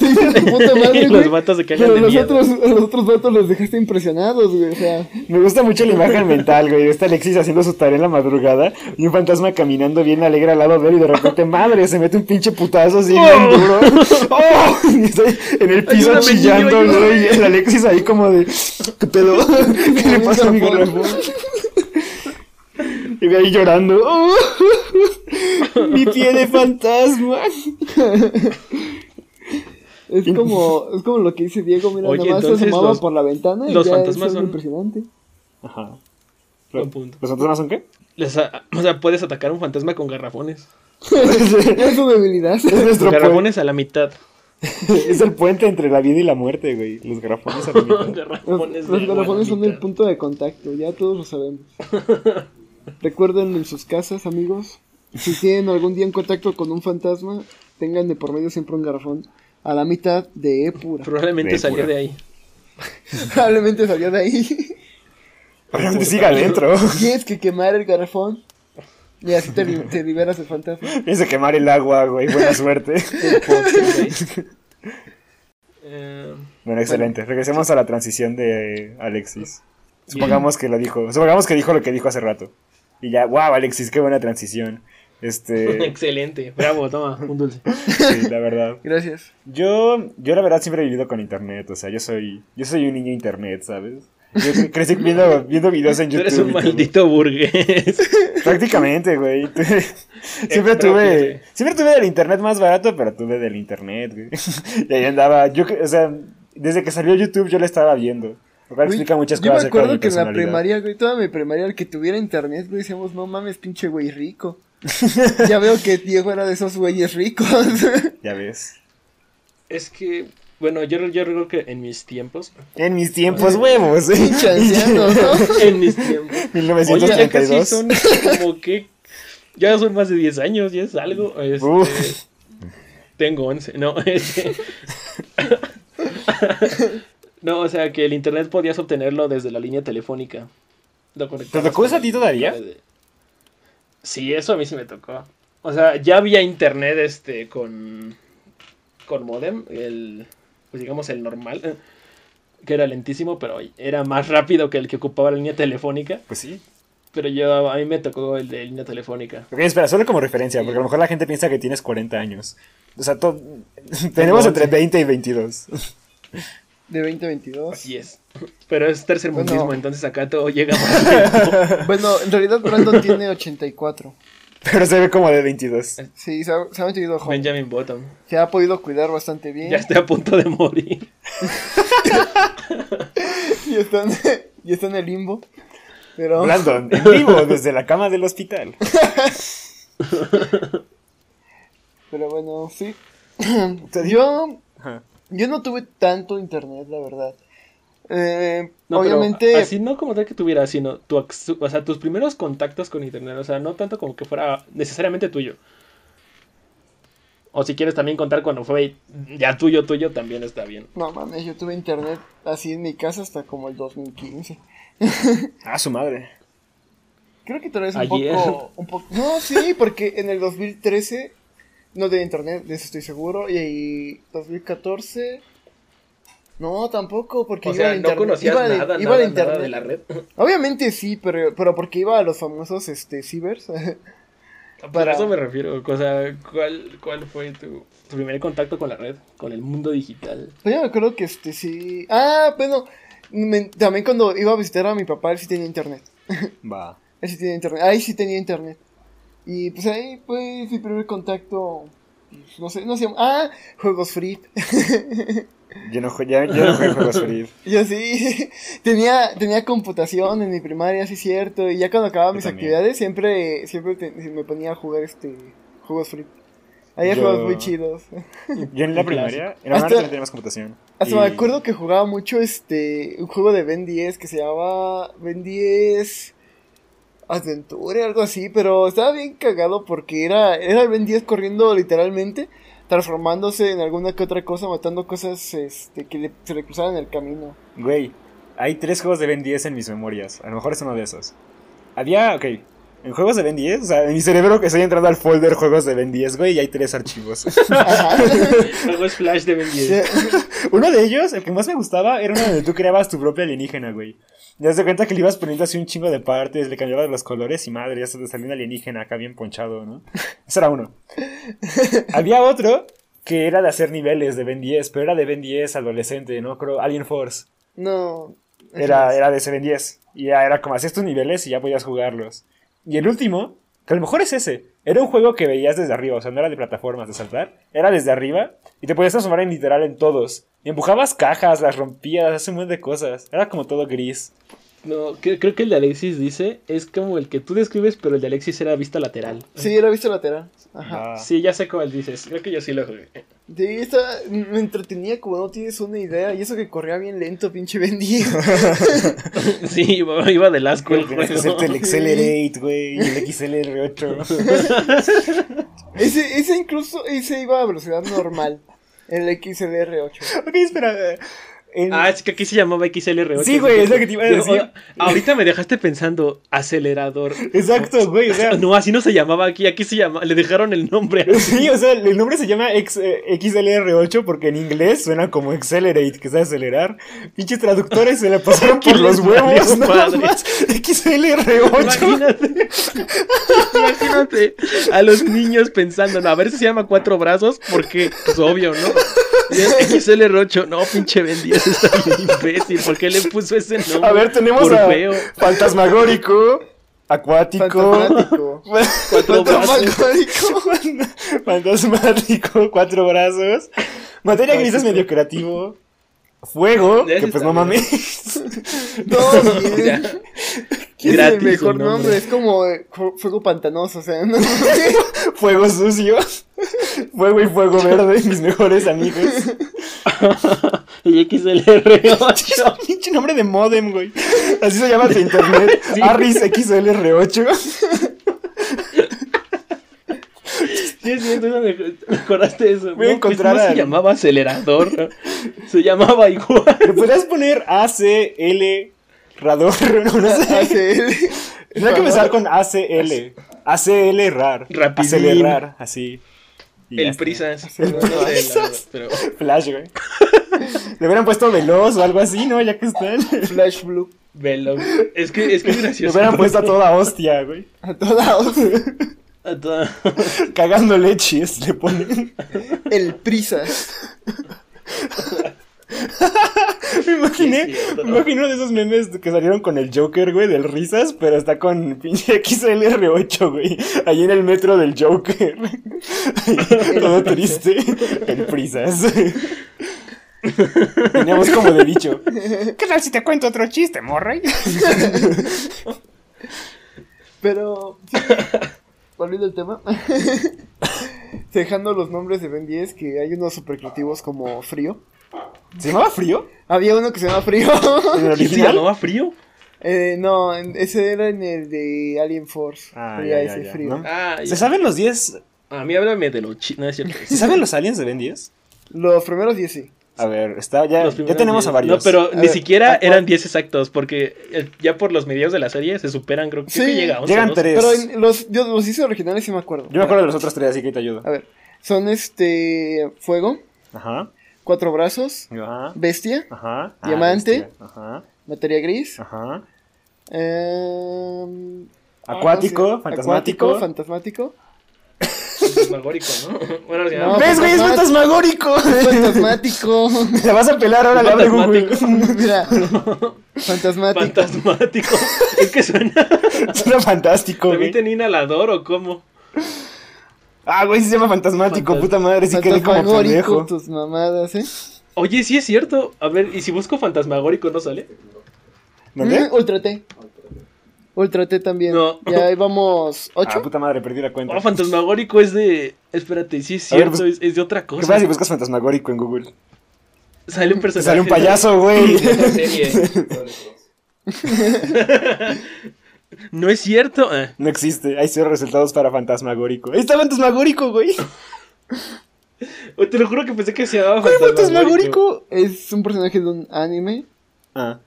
Te dicen tu puta madre, Y los güey. vatos se cagan Pero de los miedo. otros, a los otros vatos los dejaste impresionados, güey. O sea, Me gusta mucho la imagen mental, güey. Está Alexis haciendo su tarea en la madrugada y un fantasma caminando bien alegre al lado de él y de repente, madre, se mete un pinche putazo así bien duro. ¡Oh! Y está en el piso Ayúdame, chillando, niño, güey. Y el Alexis ahí como de, ¿qué pedo? ¿Qué le pasa a mi garrafón? Y ve ahí llorando. ¡Oh! Mi pie de fantasma. Es como, es como lo que dice Diego, mira, Oye, nada más se asomaba los- por la ventana y los ya fantasmas es son- impresionante. Ajá. Buen punto. ¿Los fantasmas son qué? Les a- o sea, puedes atacar a un fantasma con garrafones. Es su debilidad. Es nuestro puente. Garrafones a la mitad. Es el puente entre la vida y la muerte, güey. Los garrafones a la mitad. Los, garrafones los son el punto de contacto, ya todos lo sabemos. Recuerden en sus casas, amigos, si tienen algún día en contacto con un fantasma, tengan de por medio siempre un garrafón a la mitad de Epura. Probablemente De salió de ahí. Probablemente salió de ahí. Probablemente siga adentro. Tienes que quemar el garrafón y así te, te liberas del fantasma. Piensa quemar el agua, güey. Buena suerte. Eh, Bueno, excelente. Regresemos a la transición de Alexis. Supongamos que lo dijo. Supongamos que dijo lo que dijo hace rato. Y ya, wow, Alexis, qué buena transición. Este, Excelente. Bravo, toma, un dulce. sí, la verdad. Gracias. Yo, yo la verdad siempre he vivido con internet, o sea, yo soy, yo soy un niño internet, ¿sabes? Yo cre- crecí viendo, viendo videos en Tú YouTube. eres un maldito burgués. Prácticamente, güey. siempre tuve, siempre tuve del internet más barato, pero tuve del internet, güey. Y ahí andaba, yo, o sea, desde que salió YouTube yo lo estaba viendo. Lo cual Güey, explica muchas Yo cosas. me acerca de acuerdo que en la primaria, güey, toda mi primaria, el que tuviera internet, güey, decíamos, no mames, pinche güey rico. ya veo que Diego era de esos güeyes ricos. Ya ves. es que, bueno, yo, yo recuerdo que en mis tiempos. En mis tiempos huevos. pinche ancianos, ¿no? En mis tiempos. Oye, ya casi 1932. son como que. Ya son más de 10 años, ya es algo. Este, tengo 11, no, este. no, o sea que el internet podías obtenerlo desde la línea telefónica. ¿Te tocó eso a ti todavía? Sí, eso a mí sí me tocó. O sea, ya había internet este con con modem, el pues digamos el normal, que era lentísimo, pero era más rápido que el que ocupaba la línea telefónica, Pues sí. pero yo a mí me tocó el de línea telefónica. Ok, espera, solo como referencia, porque a lo mejor la gente piensa que tienes 40 años. O sea, tenemos entre 20 y 22. De 2022. Así es. Pero es tercermundismo, Bueno. entonces acá todo llega más. Bueno, en realidad Brandon tiene 84. Pero se ve como de 22. Sí, se ha, se ha mantenido joven. Benjamin Button. Se ha podido cuidar bastante bien. Ya estoy a punto de morir. Y está en, y está en el limbo. Pero. Brandon, en vivo desde la cama del hospital. Pero bueno, sí. yo, Ajá. Yo no tuve tanto internet, la verdad. Eh, No, obviamente, pero así no como tal que tuviera, sino tu, acceso- o sea, tus primeros contactos con internet, o sea, no tanto como que fuera necesariamente tuyo. O si quieres también contar cuando fue ya tuyo, tuyo, también está bien. no mames, yo tuve internet así en mi casa hasta como el 2015. Ah, su madre. Creo que tal vez un Ayer. poco, un poco. No, sí, porque en el 2013 no tenía internet, de eso estoy seguro. Y ahí 2014. No, tampoco, porque O iba sea, a no internet. conocías iba de- nada, iba nada, de nada internet. de la red. Obviamente sí, pero, pero porque iba a los famosos este, cibers. Por Para- eso me refiero. O sea, ¿cuál, cuál fue tu, tu primer contacto con la red? Con el mundo digital. Pues yo me acuerdo que este sí. Ah, bueno. me- también cuando iba a visitar a mi papá, él sí tenía internet. Va. Él sí tenía internet. Ahí sí tenía internet. Y pues ahí fue mi primer contacto. pues, No sé, no sé. Ah, juegos free. Yo no, ya, yo no juego juegos free. Yo sí. tenía, tenía computación en mi primaria, sí, cierto. Y ya cuando acababa Yo mis también. actividades, siempre, siempre te- me ponía a jugar este juegos free. Había Yo- juegos muy chidos. Yo en la primaria, en la Hasta- primaria también teníamos computación. Hasta Y- me acuerdo que jugaba mucho este un juego de Ben 10 que se llamaba Ben 10 Adventure, algo así, pero estaba bien cagado porque era, era el Ben 10 corriendo literalmente, transformándose en alguna que otra cosa, matando cosas este, que le- se le cruzaban en el camino. Güey, hay tres juegos de Ben 10 en mis memorias. A lo mejor es uno de esos. Había, ok, en juegos de Ben 10, o sea, en mi cerebro que estoy entrando al folder juegos de Ben 10, güey, y hay tres archivos. Juegos Flash de Ben 10. uno de ellos, el que más me gustaba, era uno donde tú creabas tu propia alienígena, güey. Ya das cuenta que le ibas poniendo así un chingo de partes, le cambiabas los colores y madre, ya se te salió un alienígena acá bien ponchado, ¿no? Ese era uno. Había otro que era de hacer niveles de Ben 10, pero era de Ben 10 adolescente, ¿no? Creo, Alien Force. no. Era, era de ese Ben 10. Y ya era como hacías tus niveles y ya podías jugarlos. Y el último, que a lo mejor es ese, era un juego que veías desde arriba, o sea, no era de plataformas de saltar, era desde arriba y te podías transformar en literal en todos. Y empujabas cajas, las rompías, hace un montón de cosas. Era como todo gris. No, que- creo que el de Alexis dice es como el que tú describes, pero el de Alexis era vista lateral. Sí, era visto lateral. Ajá. Ah. Sí, ya sé cuál dices. Creo que yo sí lo jugué. Sí, esta, me entretenía como no tienes una idea. Y eso que corría bien lento, pinche Ben 10. Sí, iba, iba de asco el juego. hacerte el Accelerate, güey, y el XLR8. ese, ese incluso, ese iba a velocidad normal. El XLR8. ok, espera. En- Ah, es que aquí se llamaba XLR8. Sí, güey, es lo que te iba a decir. ahorita me dejaste pensando acelerador. Exacto, güey, o sea. No, así no se llamaba aquí, aquí se llama, le dejaron el nombre. Sí, o sea, el nombre se llama X- eh, XLR8 porque en inglés suena como Accelerate, que es acelerar. Pinches traductores se le pasaron ¿Qué por los huevos, nada más. XLR8. Imagínate, imagínate a los niños pensando, no, a ver si se llama cuatro brazos, porque, pues obvio, ¿no? XL Rocho. No, pinche Ben 10 está bien imbécil. ¿Por qué le puso ese nombre? A ver, tenemos Por a feo. Fantasmagórico, Acuático, Fantasmático. Cuatro brazos. Fantasmático. Cuatro brazos. Materia gris es medio creativo. Fuego, que pues no mames. No, ¿Quién es el mejor nombre? nombre. Es como eh, fu- fuego pantanoso, o sea, no Fuego sucio. Fuego y fuego verde, mis mejores amigos. Y XLR8. Pinche nombre de modem, güey. Así se llama tu internet. Sí. Arris XLR8. Sí, es cierto, eso me, me acordaste de eso. Voy a encontrar al- se llamaba acelerador. Se llamaba igual. Le podrías poner ACL Rador. No, no sé. Tendría que empezar con ACL. ACL rar. Rapidín. Acelerar, así. Y El está. prisas. El No pero Flash, güey. Le hubieran puesto veloz o algo así, ¿no? Ya que están. Flash Blue velo. Es que es que es Le gracioso. hubieran puesto a toda hostia, güey. a toda hostia. A toda- Cagando leches, le ponen. El Prisas. Me imaginé, Sí, me imagino de esos memes que salieron con el Joker, güey, del risas, pero está con pinche XLR8, güey. Ahí en el metro del Joker. Todo triste. El prisas. Teníamos como de bicho. ¿Qué tal si te cuento otro chiste, morrey? Pero, sí, volviendo al tema, dejando los nombres de Ben 10, que hay unos super creativos como Frío. ¿Se llamaba frío? Había uno que se llama Frío. ¿En el ¿Quién se original? llamaba frío? eh, no, ese era en el de Alien Force. Ah, ya, ya, ese ya, Frío. ¿no? Ah, ¿Se ya. saben los 10? A mí háblame de los chi... No es cierto. ¿Se saben los aliens de Ben 10? Los primeros 10 sí. A ver, está, ya, ya tenemos a diez. varios. No, pero A ni ver, siquiera ¿a eran 10 exactos, porque el- ya por los medios de la serie se superan, creo, creo Sí, que llega a 11. Llegan ¿no? tres. Pero en los, yo, los 10 originales sí me acuerdo. Yo me acuerdo de los otros tres, así que te ayudo. A ver, son este. Fuego, Ajá, Cuatro Brazos, ajá, Bestia, ajá. Ah, Diamante. bestia, Ajá, Materia Gris, ajá. em, Acuático, no sé, fantasmático. acuático, fantasmático. Fantasmagórico, ¿no? Bueno, se llama- No, ¿Ves, güey? Es fantasmagórico. Fantasmático. La vas a pelar ahora, le abre Google. Fantasmático. Mira, fantasmático. Fantasmático. es que suena. Suena fantástico, ¿También tenía inhalador o cómo? Ah, güey, se llama fantasmático, Fantas- puta madre, sí quedé como Fantasmagórico, pendejo. tus mamadas, ¿eh? Oye, sí es cierto. A ver, ¿y si busco fantasmagórico no sale? ¿Dónde? Mm, Ultra T. Ultra T también. No. Ya ahí vamos. Ah, ¿Ocho? puta madre, perdí la cuenta. Oh, fantasmagórico es de. Espérate, sí es ver, cierto, pues, es, es de otra ¿Qué cosa. pasa si buscas fantasmagórico en Google? Sale un personaje. sale un payaso, güey. no es cierto. Ah, No existe, hay cero resultados para fantasmagórico. Ahí está fantasmagórico, güey. te lo juro que pensé que se llamaba ¿Cuál fantasmagórico. fantasmagórico? Es un personaje de un anime. Ah.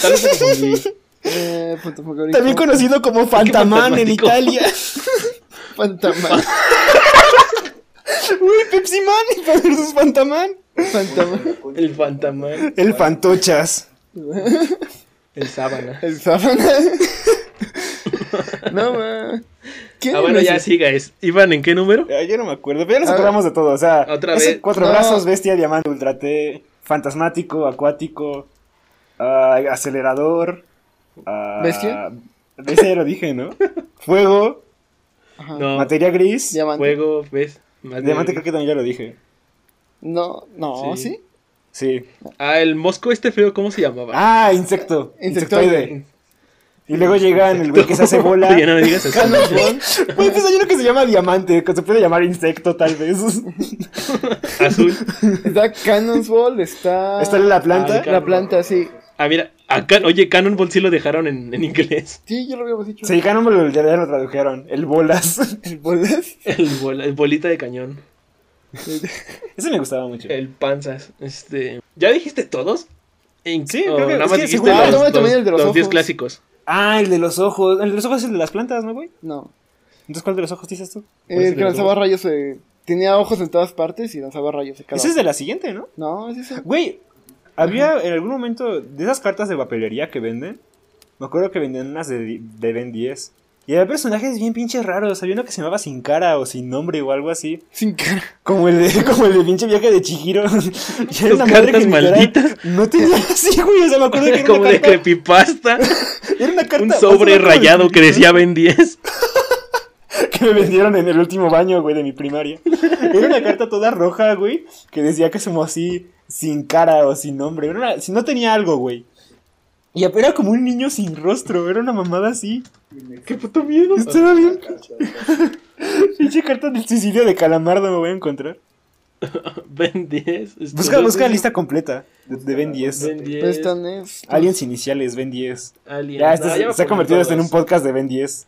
Tal vez. Eh, fantasmagórico. También conocido como Fantaman en. Italia. Fantaman. Uy, Pepsi Man y versus Fantaman. Fantaman. El fantamán. El Fantochas. El sábana. El sábana. no, ma. ¿Quién Ah, bueno, ya siga. Es, ¿Iban en qué número? Ay, yo no me acuerdo, pero ya nos acordamos de todo. O sea, Otra vez. cuatro No. brazos, bestia, diamante, ultra T, fantasmático, acuático, ah, acelerador. ah, ¿Bestia? Bestia ya lo dije, ¿no? Fuego, Ajá. No. materia gris. Diamante. Fuego, ¿ves? Más Diamante creo que también ya lo dije. No, no, Sí. ¿sí? Sí. Ah, el mosco este feo, ¿cómo se llamaba? Ah, insecto. Insectoide. Y luego llegan el güey que se hace bola. ya no me digas así. Güey, pues hay uno que se llama diamante, que se puede llamar insecto tal vez. Azul. Está Cannonball, está. Está en la planta. Ah, La planta, sí. Ah, mira. Acá, oye, Cannonball sí lo dejaron en, en inglés. Sí, ya lo habíamos dicho. Sí, Cannonball ya lo tradujeron. El bolas. El bolas. El, bola- el bolita de cañón. Ese me gustaba mucho. El panzas. Este. ¿Ya dijiste todos? En- Sí, creo que- nada es más que dijiste Ah, los, los- el de los los 10 ojos. clásicos. Ah, el de los ojos. El de los ojos es el de las plantas, ¿no, güey? No. Entonces, ¿cuál de los ojos dices tú? ¿Cuál es el El que lanzaba ojos? rayos. eh, tenía ojos en todas partes y lanzaba rayos de cada Ese es de la siguiente, ¿no? No, es ese. Güey, había en algún momento de esas cartas de papelería que venden. Me acuerdo que vendían unas de, de Ben 10. Y había personajes bien pinches raros. Había uno que se llamaba Sin Cara o Sin Nombre o algo así. Sin cara. Como el de, como el de pinche viaje de Chihiro. Y era una madre que malditas. No tenía así, güey. O sea, me acuerdo que era Como una de carta. creepypasta. Era una carta Un sobre rayado que decía Ben 10. que me vendieron en el último baño, güey, de mi primaria. Era una carta toda roja, güey, que decía que somos así, sin cara o sin nombre. Una- si no tenía algo, güey. Y era como un niño sin rostro, era una mamada así. Qué puto miedo. Estaba bien. Pinche carta del suicidio de Calamardo me voy a encontrar. Ben 10. este, Busca, ¿dónde busca es? lista completa de, de Ben 10. Ben 10. Pues Aliens iniciales, Ben 10. Alien. Ya, este No, se- ya se ha convertido esto en un podcast de Ben 10.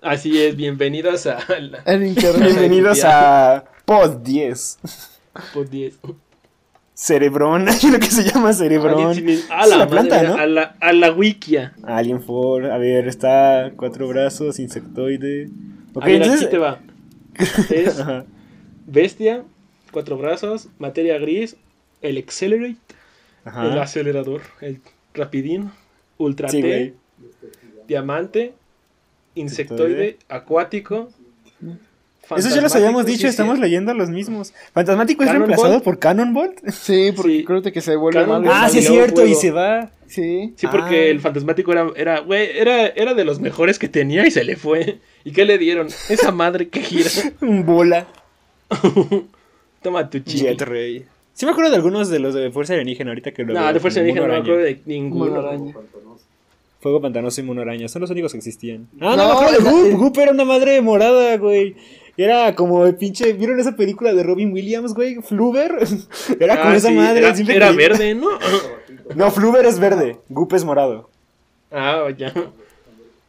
Así es, bienvenidos a la El internet. Bienvenidos a Pod 10. Pod 10. Cerebrón, hay lo que se llama Cerebrón. Sin- A Es la, la planta, madre, ¿no? A la, a la wikia. Alien 4, a ver, está cuatro brazos, insectoide. Ok, a ver, entonces. aquí te va. Es bestia, cuatro brazos, materia gris, el accelerate, el acelerador, el rapidín, ultra Sí, T, diamante, insectoide, acuático. Eso ya los habíamos sí, dicho, sí. estamos leyendo los mismos. ¿Fantasmático es reemplazado por Cannonbolt? Sí, porque Sí. creo que se vuelve malo. Ah, sí es cierto, y se va. Sí. Sí, porque Ah. el fantasmático era, era, güey, era, era de los mejores que tenía y se le fue. ¿Y qué le dieron? Esa madre que gira. Un bola. Toma tu chicle. Jet Ray. Sí me acuerdo de algunos de los de Fuerza Alienígena ahorita que lo No, veo, de fuerza alienígena no me acuerdo de ninguno. Araña. Fuego Pantanoso y Mono Araña, son los únicos que existían. Ah, no, No, me acuerdo de Goop. Goop era una madre morada, güey. Era como el pinche. ¿Vieron esa película de Robin Williams, güey? Fluver. Era como Ah, esa sí, madre. Era, siempre era creí- verde, ¿no? No, Fluver es verde. Goop es morado. Ah, ya.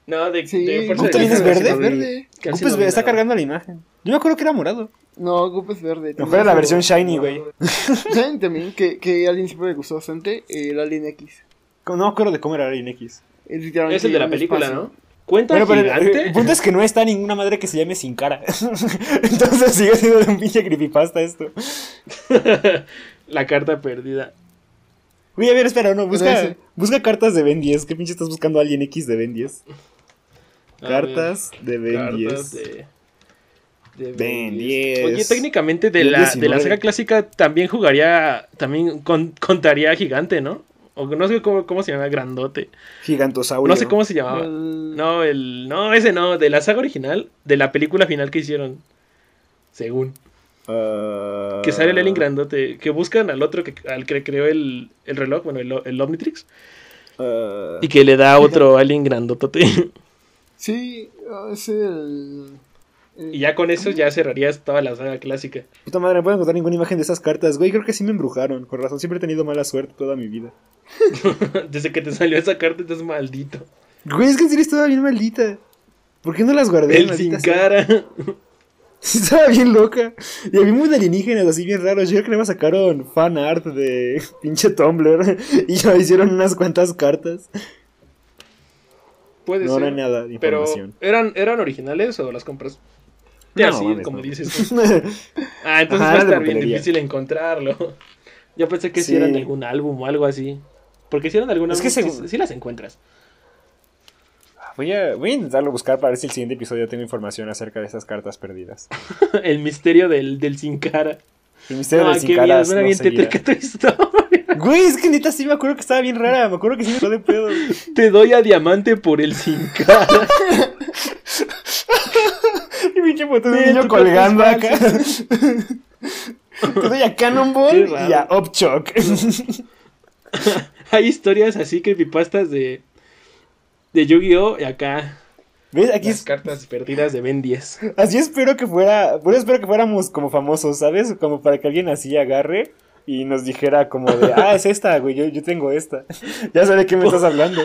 No, de, Sí. de ¿Goop también es verde? verde. casi Goop no es- vi está cargando la imagen. Yo me acuerdo que era morado. No, Goop es verde. Mejor era la versión shiny, güey. ¿Saben también que, que a alguien siempre le gustó bastante? El Alien X. No me acuerdo de cómo era Alien X. Es, el de la película, espacio. ¿no? ¿Cuenta Bueno, pero gigante? el punto es que no está ninguna madre que se llame sin cara. Entonces sigue siendo de un pinche creepypasta esto. la carta perdida. Güey, a ver, espera, no, busca, ese. busca cartas de Ben 10. ¿Qué pinche estás buscando Alien X de Ben 10? A Cartas de Ben cartas 10. de... de Ben 10. 10. Oye, técnicamente de Ben la, de la 19. saga clásica también jugaría, también con- contaría gigante, ¿no? O no sé cómo, cómo se llama, grandote. Gigantosaurio. No sé cómo se llamaba. El- No, el. No, ese no, de la saga original, de la película final que hicieron. Según. Ah, Que sale el alien grandote. Que buscan al otro que, al que creó el, el reloj, bueno, el, el Omnitrix. ah, Y que le da otro alien grandotote. Sí, es el... y ya con eso ya cerrarías toda la saga clásica. Puta madre, no puedo encontrar ninguna imagen de esas cartas. Güey, creo que sí me embrujaron. Con razón, siempre he tenido mala suerte toda mi vida. Desde que te salió esa carta, estás maldito. Güey, es que en serio estaba bien maldita. ¿Por qué no las guardé? El sin sea? cara. Estaba bien loca. Y había muy de alienígenas así bien raros. Yo creo que nada más sacaron fan art de pinche Tumblr. Y ya hicieron unas cuantas cartas. Puede No, no ser. hay nada de pero, información. ¿eran, ¿eran originales o las compras? Ya, No, sí, mames, como no. dices. Ah, entonces Ajá, va a estar bien difícil encontrarlo. Yo pensé que si Sí. eran de algún álbum o algo así. Porque si eran de algún Es álbum, que sí, según- sí las encuentras. Voy a, voy a intentarlo buscar para ver si el siguiente episodio tengo información acerca de esas cartas perdidas. El misterio del, del sin cara. El misterio Ah, del sin qué bien, caras suena no bien seguirá. tétrica tu historia. Güey, es que neta sí me acuerdo que estaba bien rara. Me acuerdo que sí me de pedo. Te doy a diamante por el sin cara. Y pinche foto de niño colgando acá. Te doy a Cannonball y a Upchuck. Hay historias así creepypastas de. De Yu-Gi-Oh! y acá. ¿Ves? Aquí Las es, cartas perdidas de Ben 10. así espero que fuera. Por eso espero que fuéramos como famosos, ¿sabes? Como para que alguien así agarre y nos dijera como de, ah, es esta, güey, yo, yo tengo esta. ya sé de qué me estás hablando.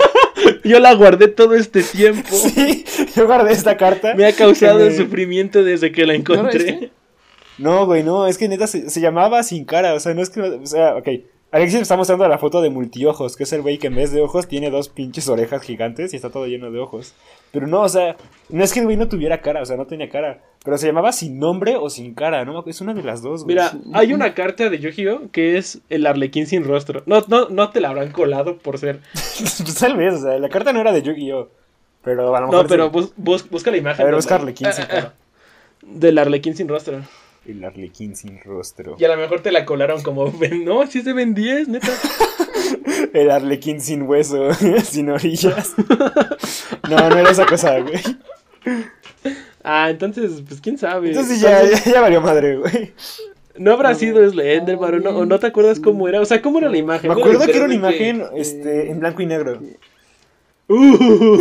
Yo la guardé todo este tiempo. sí, yo guardé esta carta. Me ha causado me- sufrimiento desde que la ¿No encontré. No, güey, no, es que neta se, se llamaba sin cara, o sea, no es que, o sea, ok. Alexis me está mostrando la foto de multiojos, que es el güey que en vez de ojos tiene dos pinches orejas gigantes y está todo lleno de ojos. Pero no, o sea, no es que el güey no tuviera cara, o sea, no tenía cara. Pero se llamaba sin nombre o sin cara, ¿no? Es una de las dos, güey. Mira, hay una carta de Yu-Gi-Oh! que es el arlequín sin rostro. No, no, no te la habrán colado por ser. pues tal vez, o sea, la carta no era de Yu-Gi-Oh! Pero a lo mejor. No, pero sí. bus- bus- busca la A imagen. A ver, busca Arlequín sin Ah, ah, cara. ah, Del Arlequín sin rostro. El Arlequín sin rostro. Y a lo mejor te la colaron como. No, si es de Ben 10, neta. El Arlequín sin hueso, sin orillas. No, no era esa cosa, güey. Ah, entonces, pues quién sabe. Entonces ya, ya, ya valió madre, güey. No habrá sido Slenderman, o no, o no te acuerdas cómo era. O sea, ¿cómo era la imagen? Me acuerdo que era una imagen este, en blanco y negro. Uh.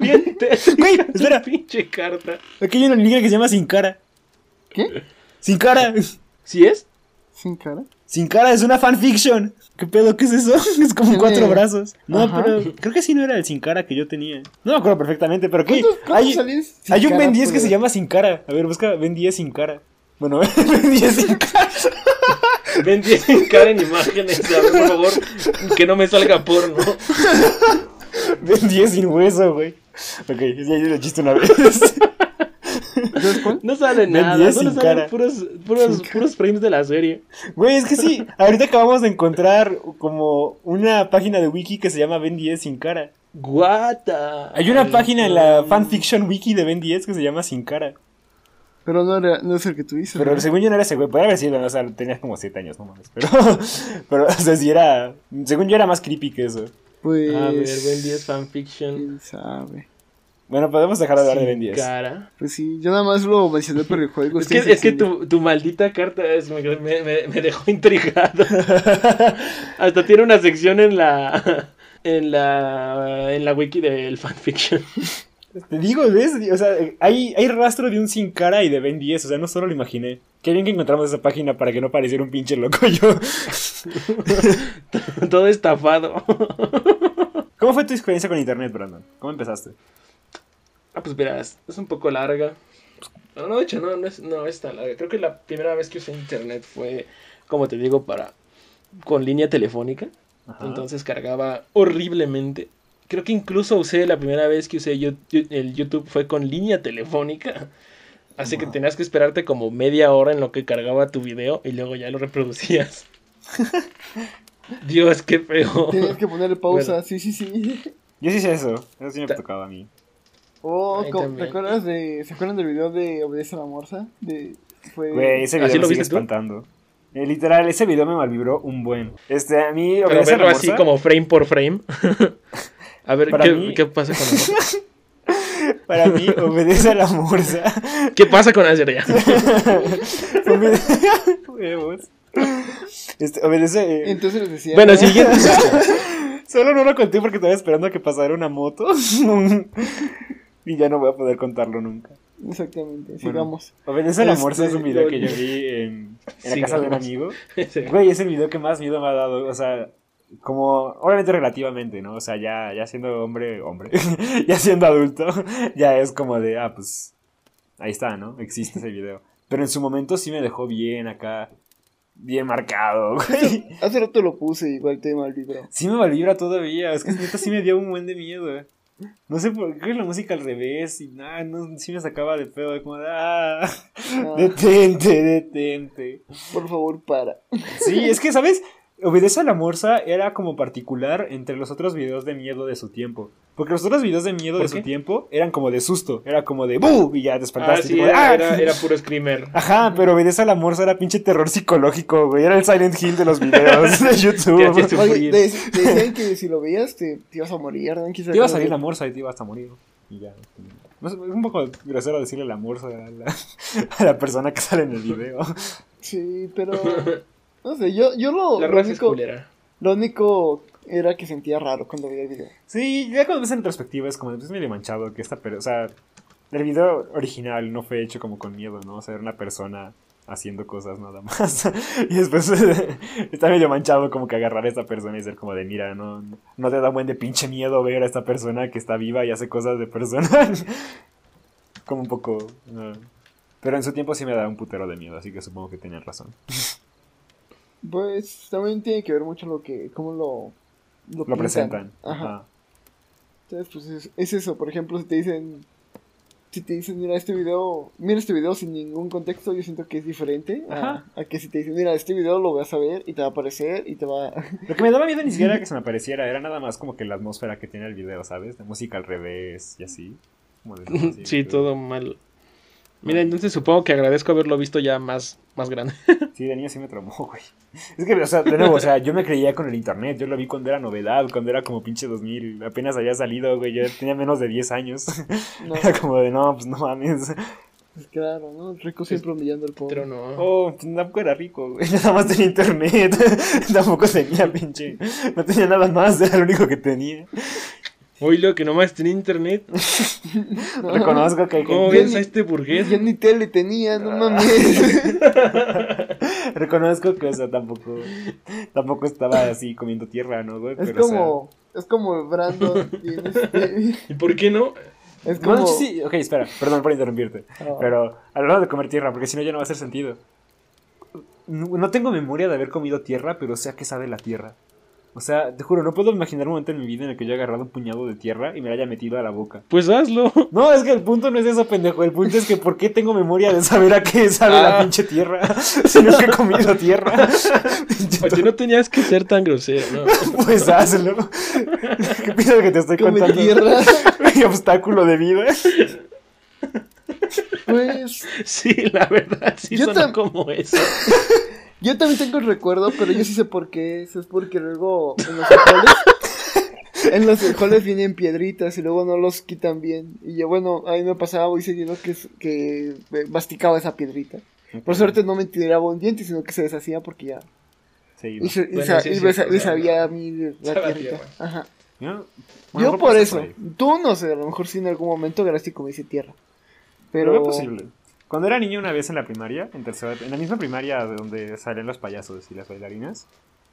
Bien, te Güey, espera. pinche carta. Aquí hay una liga que se llama Sin Cara. ¿Qué? Sin Cara. ¿Sí es? ¿Sin cara? Sin Cara es una fanfiction. ¿Qué pedo? ¿Qué es eso? Es como Tiene- cuatro brazos. No, Ajá. pero creo que sí no era el Sin Cara que yo tenía. No me acuerdo perfectamente, pero ¿qué? ¿Cuántos, cuántos Hay, sin hay un Ben 10 que se llama Sin Cara. A ver, busca Ben 10 Sin Cara. Bueno, Ben 10 Sin Cara. Ven, tienen cara en imágenes, a ver, por favor, que no me salga porno. Ben 10 sin hueso, güey. Ok, ya ya lo chiste una vez. ¿Sabes cuál? No sale Ven, nada, solo salen cara. puros, puros, puros frames de la serie. Güey, es que sí. Ahorita acabamos de encontrar como una página de wiki que se llama Ben 10 sin cara. Guata. Hay una página en la fanfiction wiki de Ben 10 que se llama Sin Cara. Pero no, era, no es el que tú dices. Pero ¿no? según yo no era ese güey, podría haber sido, o sea, tenías como 7 años, no mames. Pero, pero, o sea, sí era. Según yo era más creepy que eso. Pues. A ver, Ben 10 fanfiction. ¿Quién sabe? Bueno, podemos dejar de hablar de Ben Sin 10. cara. Pues sí, yo nada más lo mencioné por el juego. Es que, es que tu, tu maldita carta es- me, me- me- me dejó intrigado. Hasta tiene una sección en la en la en la wiki del fanfiction. Te digo, ¿ves? O sea, hay, hay rastro de un Sin Cara y de Ben 10, o sea, no solo lo imaginé. Qué bien que encontramos esa página para que no pareciera un pinche loco yo. Todo estafado. ¿Cómo fue tu experiencia con internet, Brandon? ¿Cómo empezaste? Ah, pues verás, es un poco larga. No, no, de hecho, no, no es, no es tan larga. Creo que la primera vez que usé internet fue, como te digo, para con línea telefónica. Ajá. Entonces cargaba horriblemente. Creo que incluso usé la primera vez que usé el YouTube fue con línea telefónica. Así que tenías que esperarte como media hora en lo que cargaba tu video y luego ya lo reproducías. Dios, qué feo. Tenías que ponerle pausa, Bueno. sí, sí, sí. Yo sí sé eso. Eso sí me Ta- tocaba a mí. Oh, Ahí ¿cómo- ¿te acuerdas de. ¿Se acuerdan del video de Obedece a la Morsa? De. Fue. Güey, ese ¿Así video lo me sigue viste tú? espantando. Eh, literal, ese video me malvibró un buen. Este, a mí, Pero obedece a la verlo así como frame por frame. A ver, ¿qué, mí- qué pasa con la Para mí, obedece a la morsa. ¿Qué pasa con la serie? Obede- Huevos. Este, obedece. eh, Entonces les decía. Bueno, siguiente. Solo no lo conté porque estaba esperando a que pasara una moto. y ya no voy a poder contarlo nunca. Exactamente, sigamos. Obedece a la Este, es un video que yo vi en, en la casa de un amigo. Güey, es el video que más miedo me ha dado. O sea, como, obviamente relativamente, ¿no? O sea, ya, ya siendo hombre, hombre, ya siendo adulto, ya es como de, ah, pues, ahí está, ¿no? Existe ese video. Pero en su momento sí me dejó bien acá, bien marcado, güey. Hace rato lo puse, igual te malvibró. Sí me malvibra todavía, es que neta sí me dio un buen de miedo. eh. No sé por qué la música al revés y nada, no, sí me sacaba de pedo, de como de, ah, Ah, detente, detente. por favor, para. Sí, es que, ¿sabes? Obedece a la Morsa era como particular entre los otros videos de miedo de su tiempo. Porque los otros videos de miedo de ¿Por su qué? tiempo eran como de susto. Era como de ¡bu! Y ya te Ah, espantaste. sí, como de, era, "Ah". era, era puro screamer. Ajá, pero Obedece a la Morsa era pinche terror psicológico, güey. Era el Silent Hill de los videos de Te YouTube. sufrir. Oye, te, te decían que si lo veías te, te ibas a morir, ¿no? ¿Quién sabe Te iba a salir la Morsa y te ibas a morir. Y ya. Es un poco grosero decirle la Morsa a la, a la persona que sale en el video. Sí, pero. No sé, yo, yo lo, La lo, raza único, lo único era que sentía raro cuando veía el video. Sí, ya cuando ves en retrospectiva es como, es medio manchado que esta pero O sea, el video original no fue hecho como con miedo, ¿no? O sea, era una persona haciendo cosas nada más. y después está medio manchado como que agarrar a esta persona y ser como de, mira, no, no te da buen de pinche miedo ver a esta persona que está viva y hace cosas de persona. como un poco... no. Pero en su tiempo sí me da un putero de miedo, así que supongo que tenían razón. Pues también tiene que ver mucho lo que. cómo lo. Lo, presentan. Ajá. Ajá. Entonces, pues es, es eso. Por ejemplo, si te dicen. si te dicen, mira este video, mira este video sin ningún contexto, yo siento que es diferente a, Ajá. a que si te dicen, mira este video lo vas a ver y te va a aparecer y te va a... Lo que me daba miedo ni siquiera era que se me apareciera, era nada más como que la atmósfera que tiene el video, ¿sabes? De música al revés y así. Como de- así, Sí, todo mal. Mira, entonces supongo que agradezco haberlo visto ya más, más grande. Sí, de niño sí me traumó, güey. Es que, o sea, de nuevo, o sea, yo me creía con el internet, yo lo vi cuando era novedad, cuando era como pinche 2000, apenas había salido, güey, yo tenía menos de 10 años. No, Era como de, no, pues no mames. pues claro, ¿no? El rico siempre humillando al pobre. Pero no. Oh, pues tampoco era rico, güey, nada más tenía internet, tampoco tenía pinche, no tenía nada más, era lo único que tenía. Hoy lo que nomás tenía internet. No, Reconozco que hay ¿Cómo ves a este burgués? Ya ni tele tenía, no mames. Reconozco que, o sea, tampoco, tampoco estaba así comiendo tierra, ¿no, güey? Es Pero, o sea, como, es como Brandon este- ¿Y por qué no? Es como... sí, ok, espera, perdón por interrumpirte. Ah. Pero hablando de comer tierra, porque si no ya no va a hacer sentido. No no tengo memoria de haber comido tierra, pero sé a qué sabe la tierra. O sea, te juro, no puedo imaginar un momento en mi vida en el que yo haya agarrado un puñado de tierra y me la haya metido a la boca. Pues hazlo. No, es que el punto no es eso, pendejo. El punto es que ¿por qué tengo memoria de saber a qué sabe la Ah. pinche tierra? Si nunca he comido tierra. Oye, no tenías que ser tan grosero, ¿no? Pues hazlo. ¿Qué piensas que te estoy Come contando? tierra. Mi obstáculo de vida. Pues Sí, la verdad, sí Yo suena tam- como eso. Yo también tengo el recuerdo, pero yo sí sé por qué. Eso es porque luego en los frijoles, en los frijoles vienen piedritas y luego no los quitan bien. Y yo, bueno, a mí me pasaba muy seguido que, es- que masticaba esa piedrita. Por suerte no me tiraba un diente, sino que se deshacía porque ya. Y, se, y sa- sí, y es me, me o sea, sabía a mí la sabe a tierrita. tierra. Ajá. ¿no? yo Bueno, por eso. ahí. Tú no sé, a lo mejor sí en algún momento agarraste y comiste tierra. Pero Pero. es posible. Cuando era niño una vez en la primaria, en tercera, en la misma primaria de donde salen los payasos y las bailarinas,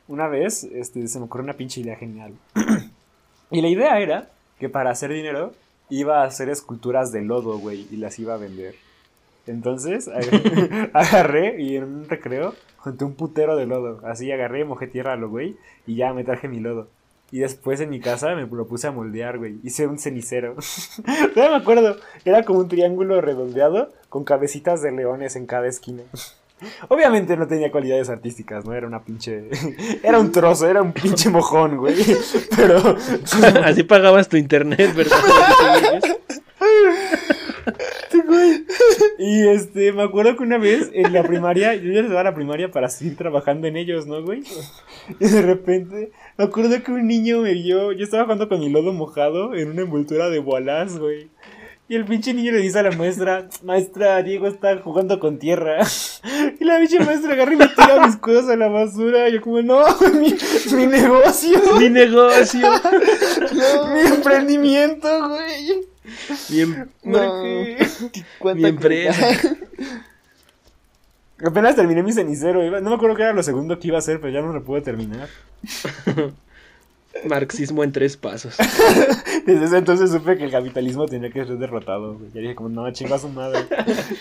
una vez este, se me ocurrió una pinche idea genial. y la idea era que para hacer dinero iba a hacer esculturas de lodo, güey, y las iba a vender. Entonces ag- agarré y en un recreo junté un putero de lodo. Así agarré, mojé tierra a lo güey y ya me traje mi lodo. Y después en mi casa me lo puse a moldear, güey. Hice un cenicero. Todavía me acuerdo. Era como un triángulo redondeado con cabecitas de leones en cada esquina. Obviamente no tenía cualidades artísticas, ¿no? Era una pinche... Era un trozo, era un pinche mojón, güey. Pero... Así pagabas tu internet, ¿verdad? Y este, me acuerdo que una vez en la primaria, yo ya estaba a la primaria para seguir trabajando en ellos, ¿no, güey? Y de repente, me acuerdo que un niño me vio, yo estaba jugando con mi lodo mojado en una envoltura de bolas, güey. Y el pinche niño le dice a la maestra, maestra, Diego está jugando con tierra. Y la pinche maestra agarra y me tira mis cosas a la basura. Y yo como, no, mi, mi negocio, Mi negocio. mi emprendimiento, güey. Mi, em- No. Porque- ¿Cuánta mi empresa. Apenas terminé mi cenicero. iba- No me acuerdo qué era lo segundo que iba a hacer, pero ya no lo pude terminar. Marxismo en tres pasos. Desde ese entonces supe que el capitalismo tenía que ser derrotado. güey. Ya dije como, no, chinga a su madre.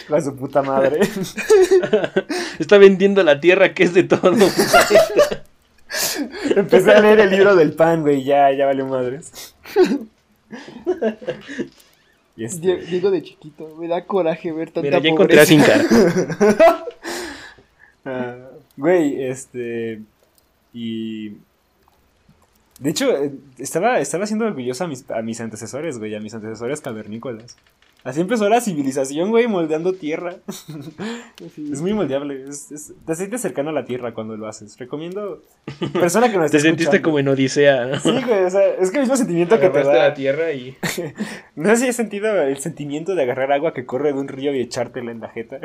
Chinga a su puta madre. Está vendiendo la tierra que es de todo. Empecé a leer el libro del pan, güey. Ya, ya valió madres. Y este- Diego de chiquito, me da coraje ver tanta Mira, ya encontré a. Sin Cara. Ah, güey, este. Y. De hecho, eh, estaba, estaba siendo orgulloso a mis, a mis antecesores, güey, a mis antecesores cavernícolas. Así empezó la civilización, güey, moldeando tierra. Sí. Es muy moldeable. Es, es- te sientes cercano a la tierra cuando lo haces. Recomiendo. Persona que no Te sentiste como en Odisea, ¿no? Sí, güey, o sea, es que el mismo sentimiento que te Agarraste da. la tierra y... No sé si has sentido el sentimiento de agarrar agua que corre de un río y echártela en la jeta.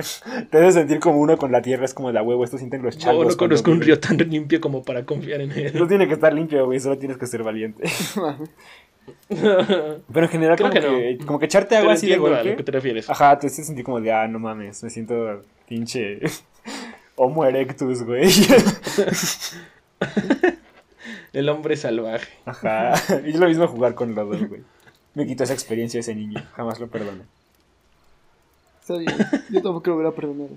Te debes sentir como uno con la tierra, es como de a huevo. Esto sienten los Yo chavos. no cuando conozco un río tan limpio como para confiar en él. No tiene que estar limpio, güey, solo tienes que ser valiente. Pero en general, Creo como que que, como que echarte Pero agua así de entiendo a golpe. lo que te refieres. Ajá, te haces sentir como de, ah, no mames, me siento pinche Homo erectus, güey. El hombre salvaje. Ajá. Y es lo mismo jugar con lodo, güey. Me quitó esa experiencia ese niño, jamás lo perdoné. Está bien, yo tampoco lo hubiera perdonado.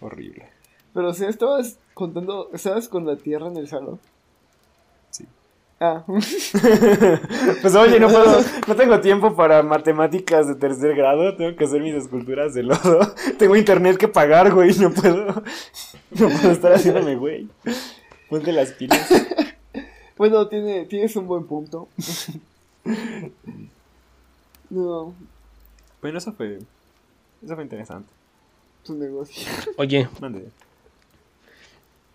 Horrible. Pero o sea, estabas contando, estabas con la tierra en el salón. Sí. Ah, Pues oye, no puedo, no tengo tiempo para matemáticas de tercer grado, tengo que hacer mis esculturas de lodo. Tengo internet que pagar, güey, no puedo, no puedo estar haciéndome, güey. Ponte las pilas. bueno, tiene, tienes un buen punto. no, Bueno, eso fue, eso fue interesante. tu negocio. Oye, Mande.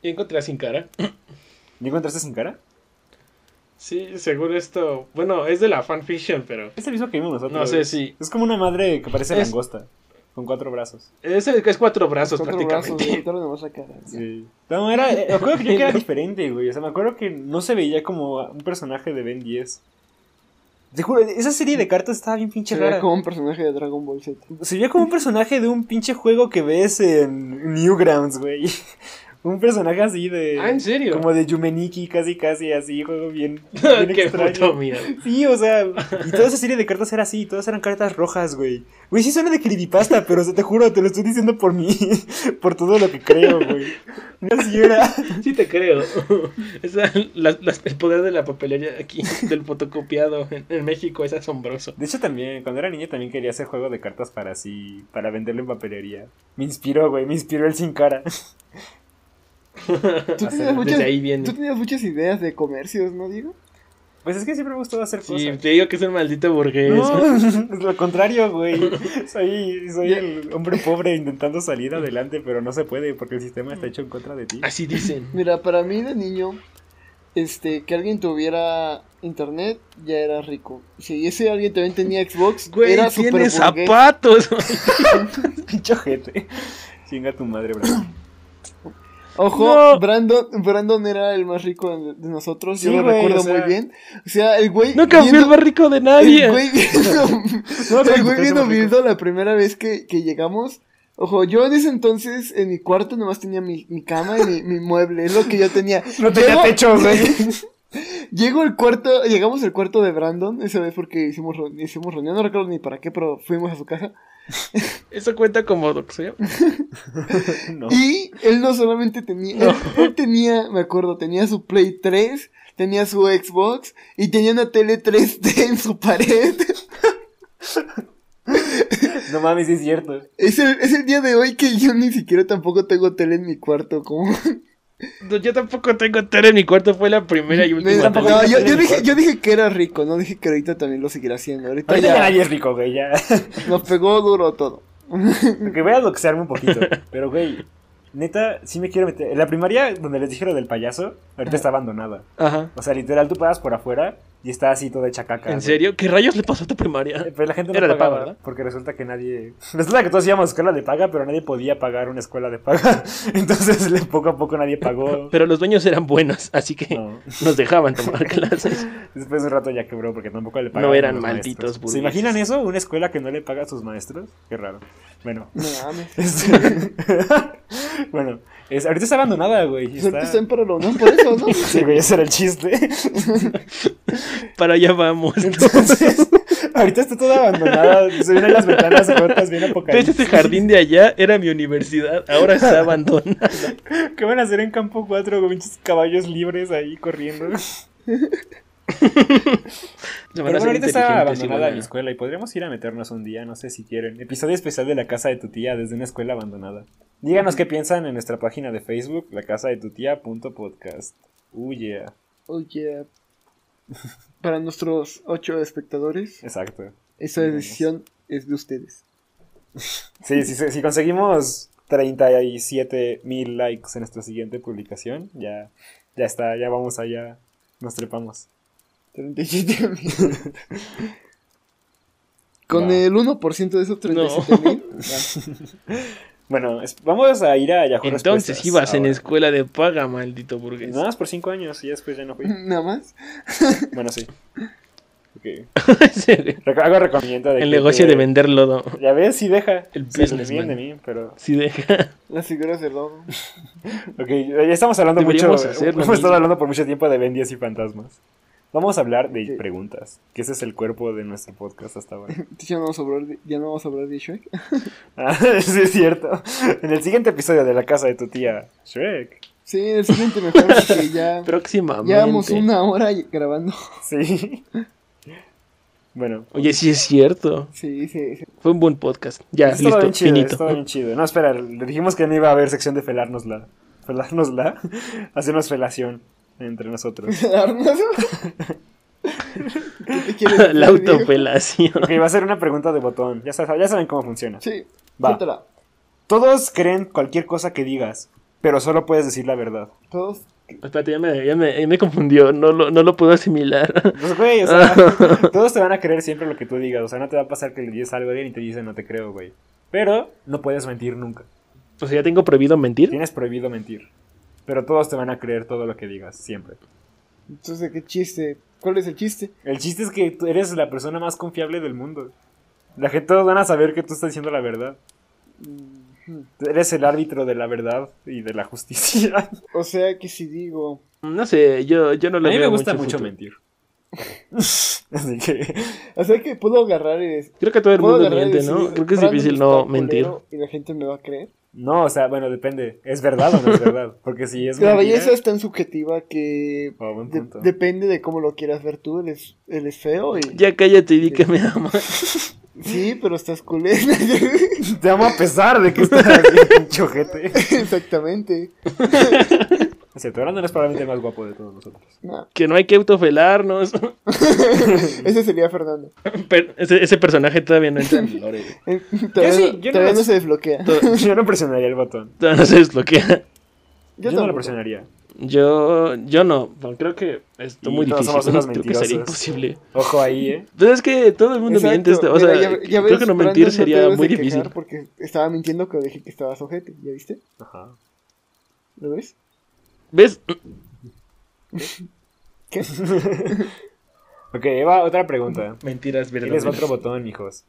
¿y encontré a sin cara? ¿Ya encontraste sin cara? Sí, seguro esto. Bueno, es de la fanfiction, pero. Es el mismo que vimos nosotros. No sé si. Es como una madre que parece Es- langosta, con cuatro brazos. Es es cuatro brazos Cuatro brazos, prácticamente. cara. Sí. No, era, eh, me acuerdo que yo que era diferente, güey. O sea, me acuerdo que no se veía como un personaje de Ben 10. Te juro, esa serie de cartas estaba bien pinche Se rara. como un personaje de Dragon Ball Z. Se veía como un personaje de un pinche juego que ves en Newgrounds, güey. Un personaje así de. Ah, ¿en serio? Como de Yumeniki, casi, casi así, juego bien. bien Qué extraño. puto miedo. Sí, o sea, y toda esa serie de cartas era así, todas eran cartas rojas, güey. Güey, sí suena de creepypasta, pero o sea, te juro, te lo estoy diciendo por mí, por todo lo que creo, güey. No así era. Sí te creo. Esa- la- la- el poder de la papelería aquí, del fotocopiado en, en México es asombroso. De hecho, también, cuando era niño también quería hacer juego de cartas para así, para venderlo en papelería. Me inspiró, güey, me inspiró el sin cara. Tú tenías, muchas, desde ahí viene. tú tenías muchas ideas de comercios, ¿no, Diego? Pues es que siempre me gustó hacer Sí, cosas. te digo que es un maldito burgués. No, es lo contrario, güey. Soy, soy el hombre pobre intentando salir adelante, pero no se puede porque el sistema está hecho en contra de ti. Así dicen. Mira, para mí de niño, este, que alguien tuviera internet ya era rico. Si ese alguien también tenía Xbox, Güey, era tiene zapatos. Pinche ojete. Chinga tu madre, bro. Ojo, No. Brandon, Brandon era el más rico de, nosotros, yo lo güey, recuerdo o sea- muy bien. O sea, el güey Nunca fui el más rico de nadie. El güey viendo, No, el güey viendo la primera vez que, que llegamos. Ojo, yo en ese entonces en mi cuarto nomás tenía mi, mi cama y mi, mi mueble, es lo que yo tenía. No tenía Llego- techo, güey. Llego al cuarto, llegamos al cuarto de Brandon, esa vez porque hicimos, hicimos reunión, no recuerdo ni para qué, pero fuimos a su casa. Eso cuenta como doxeo. No. Y él no solamente tenía, él, él tenía, me acuerdo, tenía su Play 3, tenía su Xbox y tenía una tele 3D en su pared. No mames, es cierto. Es el, es el día de hoy que yo ni siquiera tampoco tengo tele en mi cuarto, como... No, yo tampoco tengo tele en mi cuarto, fue la primera y última. No, tengo yo, dije, yo dije que era rico, no dije que ahorita también lo seguirá haciendo. Ahorita Ahorita ya ya nadie es rico, güey, ya. nos pegó duro todo. Que voy a doxearme un poquito. Pero, güey, neta, sí me quiero meter. La primaria, donde les dije lo del payaso, ahorita está abandonada. Ajá. O sea, literal, tú pasas por afuera y está así todo hecha caca. ¿En serio? ¿Qué rayos le pasó a tu Eh, primaria? Pero la gente no Era de paga, ¿verdad? Porque resulta que nadie. Resulta que todos íbamos a escuela de paga, pero nadie podía pagar una escuela de paga. Entonces, poco a poco nadie pagó. Pero los dueños eran buenos, así que No. nos dejaban tomar clases. Después de un rato ya quebró porque tampoco le pagaban. No eran los malditos. ¿Se imaginan eso? ¿Una escuela que no le paga a sus maestros? Qué raro. Bueno. No mames. Este- bueno, es- ahorita está abandonada, güey. y Ahorita Está... está en Paralón, ¿no? Por eso, ¿no? Sí, güey, ese era el chiste. Para allá vamos. Entonces, ahorita está toda abandonada. Se ven las ventanas rotas, bien ¿Ves apocalípticas. ese jardín de allá? Era mi universidad, ahora está abandonada. ¿Qué van a hacer en campo 4 con pinches caballos libres ahí corriendo? Pero bueno, ahorita está abandonada a- mi escuela y podríamos ir a meternos un día, no sé si quieren. Episodio especial de la casa de tu tía desde una escuela abandonada. Díganos qué piensan en nuestra página de Facebook, la casa de tu tía punto podcast. Uh, yeah. Para nuestros ocho espectadores, Exacto. esa decisión es de ustedes. Sí, sí, sí, si conseguimos 37 mil likes en nuestra siguiente publicación, ya, ya está, ya vamos allá, nos trepamos. 37 mil. Con el 1% de esos 37 mil. Bueno, es- vamos a ir a Yahoo Entonces ibas en ahora. escuela de paga, maldito burgués. Nada más por 5 años y después ya no fui. Nada más. Bueno, sí. Ok. Sí, güey. Reco- Hago recomiendo de El que negocio te- de vender lodo. Ya ves, sí deja. El businessman. de mí, pero... Sí, deja. Las figuras de lodo. Ok, ya estamos hablando mucho... Deberíamos Hemos estado hablando por mucho tiempo de Ben 10 y fantasmas. Vamos a hablar de Sí. preguntas, que ese es el cuerpo de nuestro podcast hasta ahora. Ya no vamos a hablar de, ya no vamos a hablar de Shrek. Ah, sí, es cierto. En el siguiente episodio de La Casa de tu Tía, Shrek. Sí, el siguiente mejor porque ya Próximamente. llevamos una hora grabando. Sí. Bueno. Oye, sí es cierto. Sí, sí, sí. Fue un buen podcast. Ya, Estuvo listo, bien chido, finito. estuvo bien chido. No, espera, le dijimos que no iba a haber sección de felárnosla. Felárnosla. Hacernos felación entre nosotros. ¿Darnos? ¿Qué te quieres decir, La Diego? autopelación. Ok, va a ser una pregunta de botón. Ya, sa- ya saben cómo funciona. Sí, Va. suéltala. Todos creen cualquier cosa que digas, pero solo puedes decir la verdad. Todos. Espérate, ya me, ya me, ya me confundió. No lo, no lo puedo asimilar. Pues, güey, o sea, todos te van a creer siempre lo que tú digas. O sea, no te va a pasar que le dices algo a alguien y te dicen no te creo, güey. Pero no puedes mentir nunca. O sea, ya tengo prohibido mentir. Tienes prohibido mentir. Pero todos te van a creer todo lo que digas, siempre. Entonces, ¿qué chiste? ¿Cuál es el chiste? El chiste es que tú eres la persona más confiable del mundo. La gente todos van a saber que tú estás diciendo la verdad. Mhm. Eres el árbitro de la verdad y de la justicia. O sea que si digo. No sé, yo, yo no A le mí me gusta mucho mentir. Así que O sea que puedo agarrar el. Creo que todo el mundo y miente, ¿no? Creo que es difícil no mentir. Y la gente me va a creer. No, o sea, bueno, depende. ¿Es verdad o no es verdad? Porque si es La mentira- belleza es tan subjetiva que. Oh, de- punto. depende de cómo lo quieras ver tú. Él es, él es feo y. Ya cállate y di que me amas. Sí, pero estás culero. Te amo a pesar de que estás aquí, pinche ojete. Exactamente. Es cierto, Brandon es probablemente el más guapo de todos nosotros. No, Que no hay que autofelarnos. ese sería Fernando. Ese, ese personaje todavía no entra en el lore. Todavía, sí, no, yo no todavía no se desbloquea. Yo no presionaría el botón. Todavía no se desbloquea. Yo, no lo presionaría. Yo, yo no. Creo que es muy todos difícil. somos unos Creo que sería imposible. Ojo ahí, ¿eh? Pero es que todo el mundo Exacto. miente. esto, O sea, Mira, ya- ya creo ves, que no mentir sería muy difícil. Porque estaba mintiendo cuando dije que estabas ojete. ¿Ya viste? Ajá. ¿Lo ves? ¿Ves? ¿Qué? Ok, Eva, otra pregunta. Mentiras Tienes verdaderas. otro botón, hijos.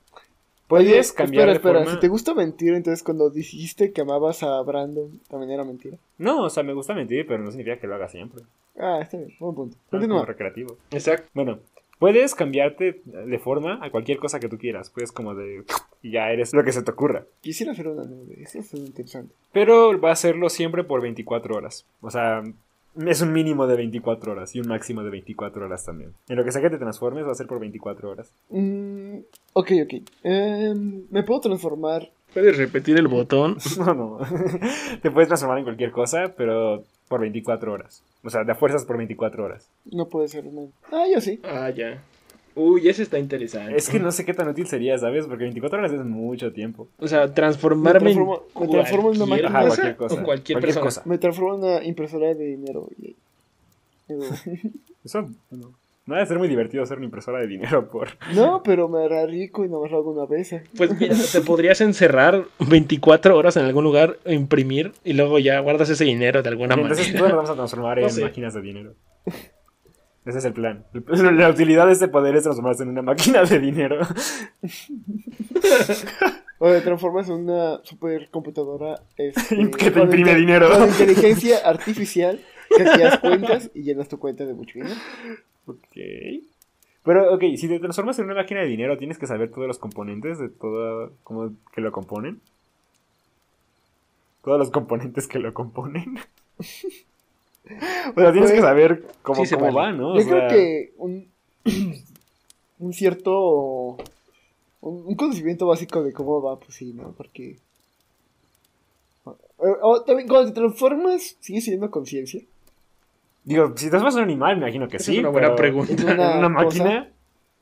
Oye, Puedes cambiar espera, de espera. forma... Si te gusta mentir, entonces cuando dijiste que amabas a Brandon, también era mentira. No, o sea, me gusta mentir, pero no significa que lo haga siempre. Ah, está bien. Buen punto. Es como recreativo. Exacto. Bueno, puedes cambiarte de forma a cualquier cosa que tú quieras. Puedes como de... Y ya eres lo que se te ocurra. Quisiera hacer una nube. Eso es interesante. Pero va a hacerlo siempre por 24 horas. O sea, es un mínimo de 24 horas y un máximo de 24 horas también. En lo que sea que te transformes va a ser por 24 horas. Mm, ok, ok. Em, ¿Me puedo transformar? ¿Puedes repetir el botón? No, no. te puedes transformar en cualquier cosa, pero por 24 horas. O sea, de a fuerzas por 24 horas. No puede ser una. Ah, yo sí. Ah, ya. Uy, ese está interesante. Es que no sé qué tan útil sería, ¿sabes? Porque 24 horas es mucho tiempo. O sea, transformarme Me transformo- me en transformo en una cualquier máquina. Ajá, cualquier cosa. o cualquier, Cualquier persona. cosa. Me transformo en una impresora de dinero. Eso no, no debe ser muy divertido hacer una impresora de dinero por... No, pero me hará rico y no me lo hago una vez. eh. Pues mira, te podrías encerrar 24 horas en algún lugar, e imprimir y luego ya guardas ese dinero de alguna Entonces manera. todos nos vamos a transformar No en sé. máquinas de dinero. Ese es el plan. La utilidad de este poder es transformarse en una máquina de dinero. O te transformas en una supercomputadora este, Que te imprime dinero. Con inteligencia artificial que hacías cuentas y llenas tu cuenta de mucho dinero. Ok. Pero, ok, si te transformas en una máquina de dinero, tienes que saber todos los componentes de todo, como que lo componen. Todos los componentes que lo componen. o sea, tienes que saber cómo, Sí cómo vale. va, ¿no? O Yo creo sea, que un, un cierto. Un, un conocimiento básico de cómo va, pues sí, ¿no? Porque. o- o también cuando te transformas, sigues teniendo conciencia. Digo, si te transformas en un animal, me imagino que Esa sí. es una buena pregunta. En ¿En una, una cosa- máquina?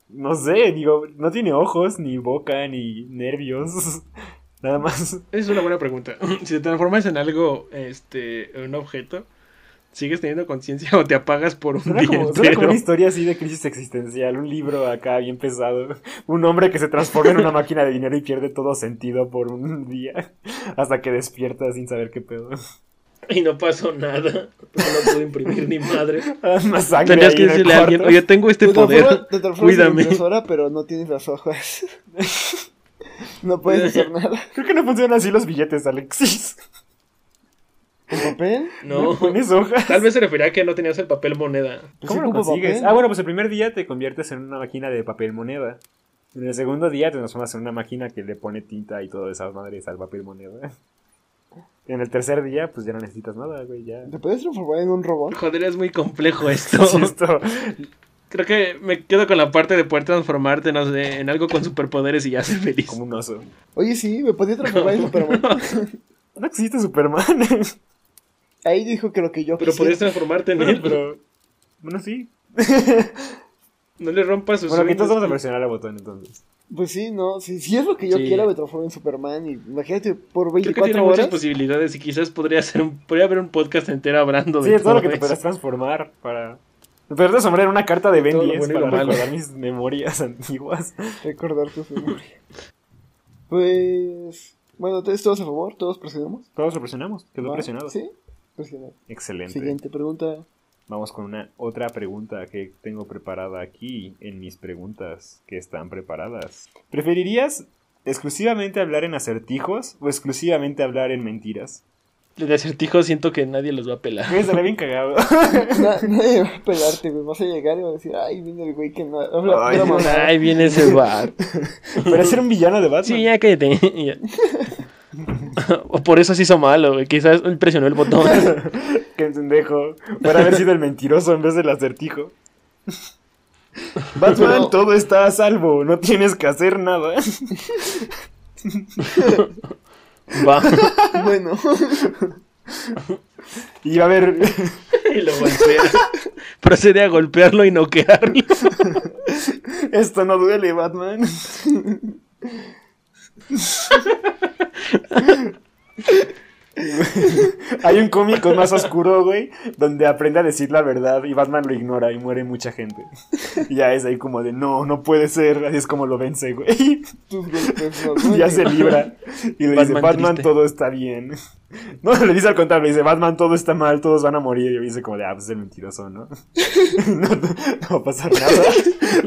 No sé, digo, no tiene ojos, ni boca, ni nervios. Nada más. Esa es una buena pregunta. Si te transformas en algo, este, un objeto, ¿sigues teniendo conciencia o te apagas por un Suena día como, suena como entero? una historia así de crisis existencial, un libro acá bien pesado. Un hombre que se transforma en una máquina de dinero y pierde todo sentido por un día. Hasta que despierta sin saber qué pedo. Y no pasó nada. No pude imprimir ni madre. Más sangre Tenías que en decirle a alguien, oye, tengo este te poder. en Cuídame. impresora, pero no tienes las hojas. no puedes hacer nada. Creo que no funcionan así los billetes, Alexis. ¿Con papel? No. Pones hojas. Tal vez se refería a que no tenías el papel moneda. Pues ¿Cómo sí lo consigues? papel. Ah, bueno, pues el primer día te conviertes en una máquina de papel moneda. En el segundo día te transformas en una máquina que le pone tinta y todas esas madres al papel moneda. En el tercer día, pues ya no necesitas nada, güey, ya. ¿Te puedes transformar en un robot? Joder, es muy complejo esto. Sí, esto. Creo que me quedo con la parte de poder transformarte, no sé, en algo con superpoderes y ya ser feliz. Como un oso. Oye, sí, me podía transformar en Superman. No existe Superman. Ahí dijo que lo que yo Pero quisiera- podrías transformarte en él. Pero. Bueno, sí. No le rompas sus Bueno, aquí sueños. vamos a presionar el botón entonces. Pues sí, no, si, si es lo que yo Sí. quiera me transformo en Superman y imagínate por Creo que 24 tiene muchas horas. posibilidades y quizás podría ser un, podría haber un podcast entero hablando Sí, de es todo lo que te eso. podrás transformar para. Me podrás transformar en una carta de Ben Todo lo 10 bueno y lo para malo. recordar mis memorias antiguas. Recordar tus memorias. Pues. Bueno, entonces todos a favor, todos presionamos. Todos lo presionamos, quedó ¿Va? presionado. Sí, presionado. Excelente. Siguiente pregunta. Vamos con una otra pregunta que tengo preparada aquí en mis preguntas que están preparadas. ¿Preferirías exclusivamente hablar en acertijos o exclusivamente hablar en mentiras? De acertijos siento que nadie los va a pelar. Güey, estaría bien cagado. Na- nadie va a pelarte, güey. Vas a llegar y vas a decir, ay, viene el güey que no habla Ay, pura mamada". Ay, viene ese bar. Para ser un villano de Batman. Sí, ya cállate. Ya. O Por eso se hizo malo, güey. Quizás él presionó el botón. Qué pendejo. Para haber sido el mentiroso en vez del acertijo. Batman, Pero- todo está a salvo. No tienes que hacer nada. Va. Bueno, Y va a haber. Y lo golpea. Procede a golpearlo y noquearlo. Esto no duele, Batman. Hay un cómico más oscuro, güey, donde aprende a decir la verdad y Batman lo ignora y muere mucha gente. Y ya es ahí como de, no, no puede ser, así es como lo vence, güey. ya se libra. Y le dice, Batman triste. todo está bien. No, le dice al contrario, le dice, Batman, todo está mal, todos van a morir. Y dice como de, ah, pues es el mentiroso, ¿no? no, no, no va a pasar nada.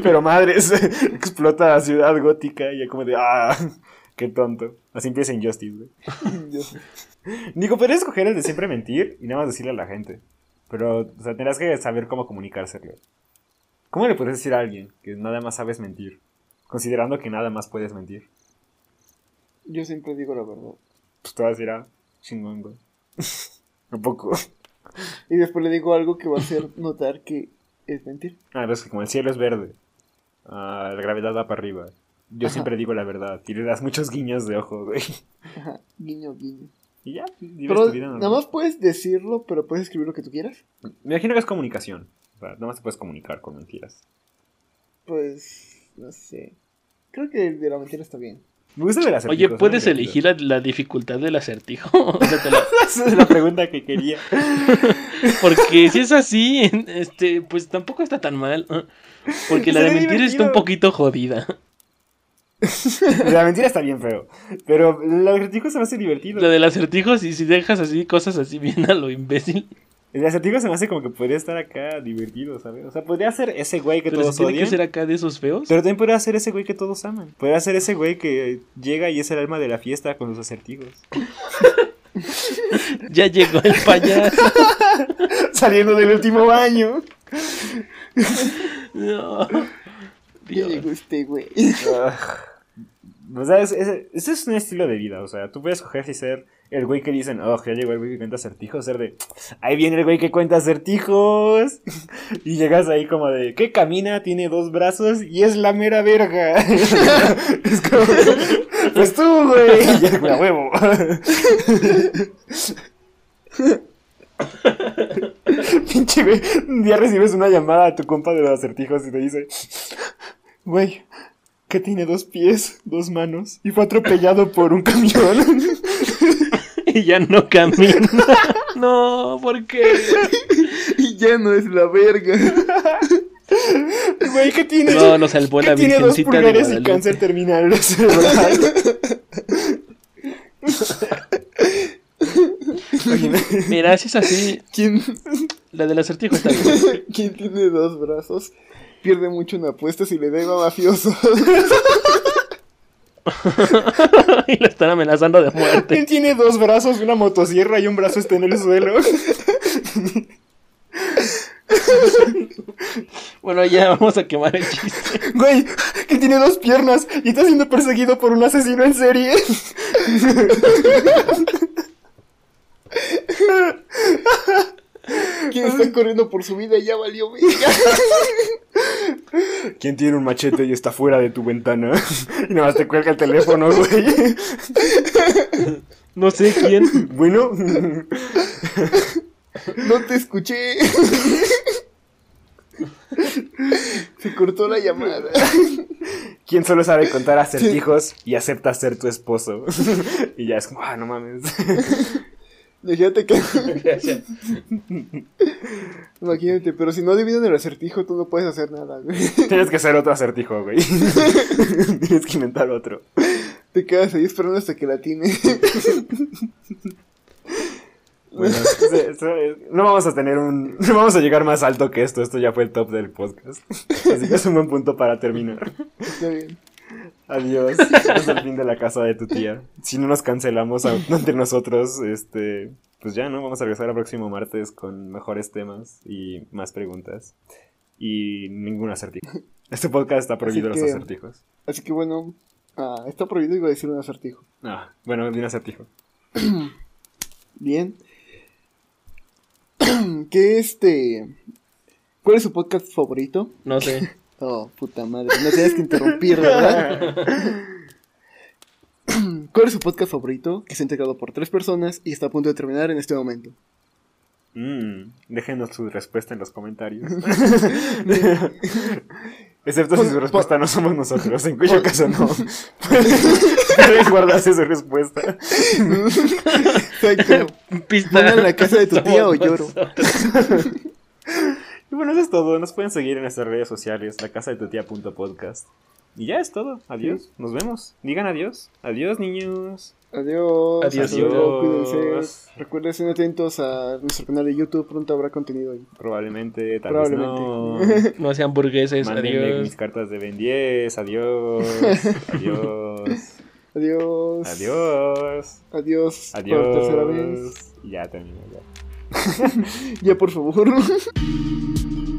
Pero madres, explota la ciudad gótica y ya como de, ah, qué tonto. Así empieza Injustice, güey. Nico, podrías escoger el de siempre mentir y nada más decirle a la gente. Pero, o sea, tendrás que saber cómo comunicárselo. ¿Cómo le puedes decir a alguien que nada más sabes mentir? Considerando que nada más puedes mentir. Yo siempre digo la verdad. Pues te vas a decir, ah, chingón, güey. Un poco. Y después le digo algo que va a hacer notar que es mentir. Ah, pero es que como el cielo es verde, ah, la gravedad va para arriba. Yo Ajá. siempre digo la verdad. Y le das muchos guiños de ojo, güey. Ajá, guiño, guiño. Y ya, vives Pero tu vida normal. nada más puedes decirlo, pero puedes escribir lo que tú quieras. Me imagino que es comunicación. O sea, nada más te puedes comunicar con mentiras. Pues, no sé. Creo que el de la mentira está bien. Me gusta de las Oye, ¿puedes elegir la, la dificultad del acertijo? O sea, te la- Esa es la pregunta que quería. Porque si es así, este, pues tampoco está tan mal. Porque la de Sería mentir está un poquito jodida. La mentira está bien feo. Pero el acertijo se me hace divertido. La del acertijo, si, si dejas así cosas así bien a lo imbécil. El acertijo se me hace como que podría estar acá divertido, ¿sabes? O sea, podría ser ese güey que Pero todos tiene odian. que ser acá de esos feos. Pero también podría ser ese güey que todos aman. Podría ser ese güey que llega y es el alma de la fiesta con los acertijos. Ya llegó el payaso. Saliendo del último baño. No. Ya Dios. llegó este güey. O sea, es- es- ese es un estilo de vida. O sea, tú puedes escoger si ser el güey que dicen, oh, ya llegó el güey que cuenta acertijos. Ser de, ahí viene el güey que cuenta acertijos. Y llegas ahí como de, ¿qué camina? Tiene dos brazos y es la mera verga. es como, pues tú, güey. Y ya, "A huevo. Pinche güey, un día recibes una llamada a tu compa de los acertijos y te dice, güey, que tiene dos pies, dos manos y fue atropellado por un camión. Y ya no camina. No, ¿por qué? y ya no es la verga. Güey, que tiene, No, lo salvó la tiene dos Virgencita de pulgares y cáncer terminal cerebral. Mira, si es así, ¿Quién, la del acertijo está bien. ¿Quién tiene dos brazos? Pierde mucho en apuestas y le debe a mafiosos. y lo están amenazando de muerte. Él tiene dos brazos, una motosierra y un brazo está en el suelo. Bueno, ya vamos a quemar el chiste. Güey, que tiene dos piernas y está siendo perseguido por un asesino en serie. ¿Quién está corriendo por su vida? Ya valió verga. ¿Quién tiene un machete y está fuera de tu ventana? Y nada más te cuelga el teléfono, güey. No sé quién. Bueno, No te escuché. Se cortó la llamada. ¿quién solo sabe contar acertijos y acepta ser tu esposo? Y ya es como, ah, no mames. Imagínate que. Imagínate, pero si no adivinan el acertijo, tú no puedes hacer nada, güey. Tienes que hacer otro acertijo, güey. Tienes que inventar otro. Te quedas ahí esperando hasta que la tiene. Bueno, no vamos a tener un. No vamos a llegar más alto que esto. Esto ya fue el top del podcast. Así que es un buen punto para terminar. Está bien. Adiós. Es el fin de la casa de tu tía. Si no nos cancelamos a- entre nosotros, este. Pues ya, ¿no? Vamos a regresar el próximo martes con mejores temas y más preguntas. Y ningún acertijo. Este podcast está prohibido Así los que- acertijos. Así que bueno, ah, está prohibido, iba a decir un acertijo. Ah, bueno, di un acertijo. Bien. ¿Qué este. ¿Cuál es su podcast favorito? No sé. Oh, puta madre, no tienes que interrumpir, ¿verdad? ¿Cuál es su podcast favorito? Que está integrado por tres personas y está a punto de terminar en este momento. Mm, déjenos su respuesta en los comentarios. Excepto si su respuesta no somos nosotros, en cuyo caso no. Pueden guardarse su respuesta. Exacto. Pista. Pongan la casa de tu tía o lloro. Y bueno, eso es todo. Nos pueden seguir en nuestras redes sociales, la casa de tu tía punto podcast. Y ya es todo. Adiós. Nos vemos. Digan adiós. Adiós, niños. Adiós. Adiós. Cuídense. Adiós. Recuerden, estén atentos a nuestro canal de YouTube. Pronto habrá contenido ahí. Probablemente, tal vez no. Probablemente. No sean burgueses. Adiós. mis cartas de Ben 10. Adiós. Adiós. Adiós. Adiós. Adiós. Por Adiós. tercera vez. Ya terminó. Ya. Ya, por favor.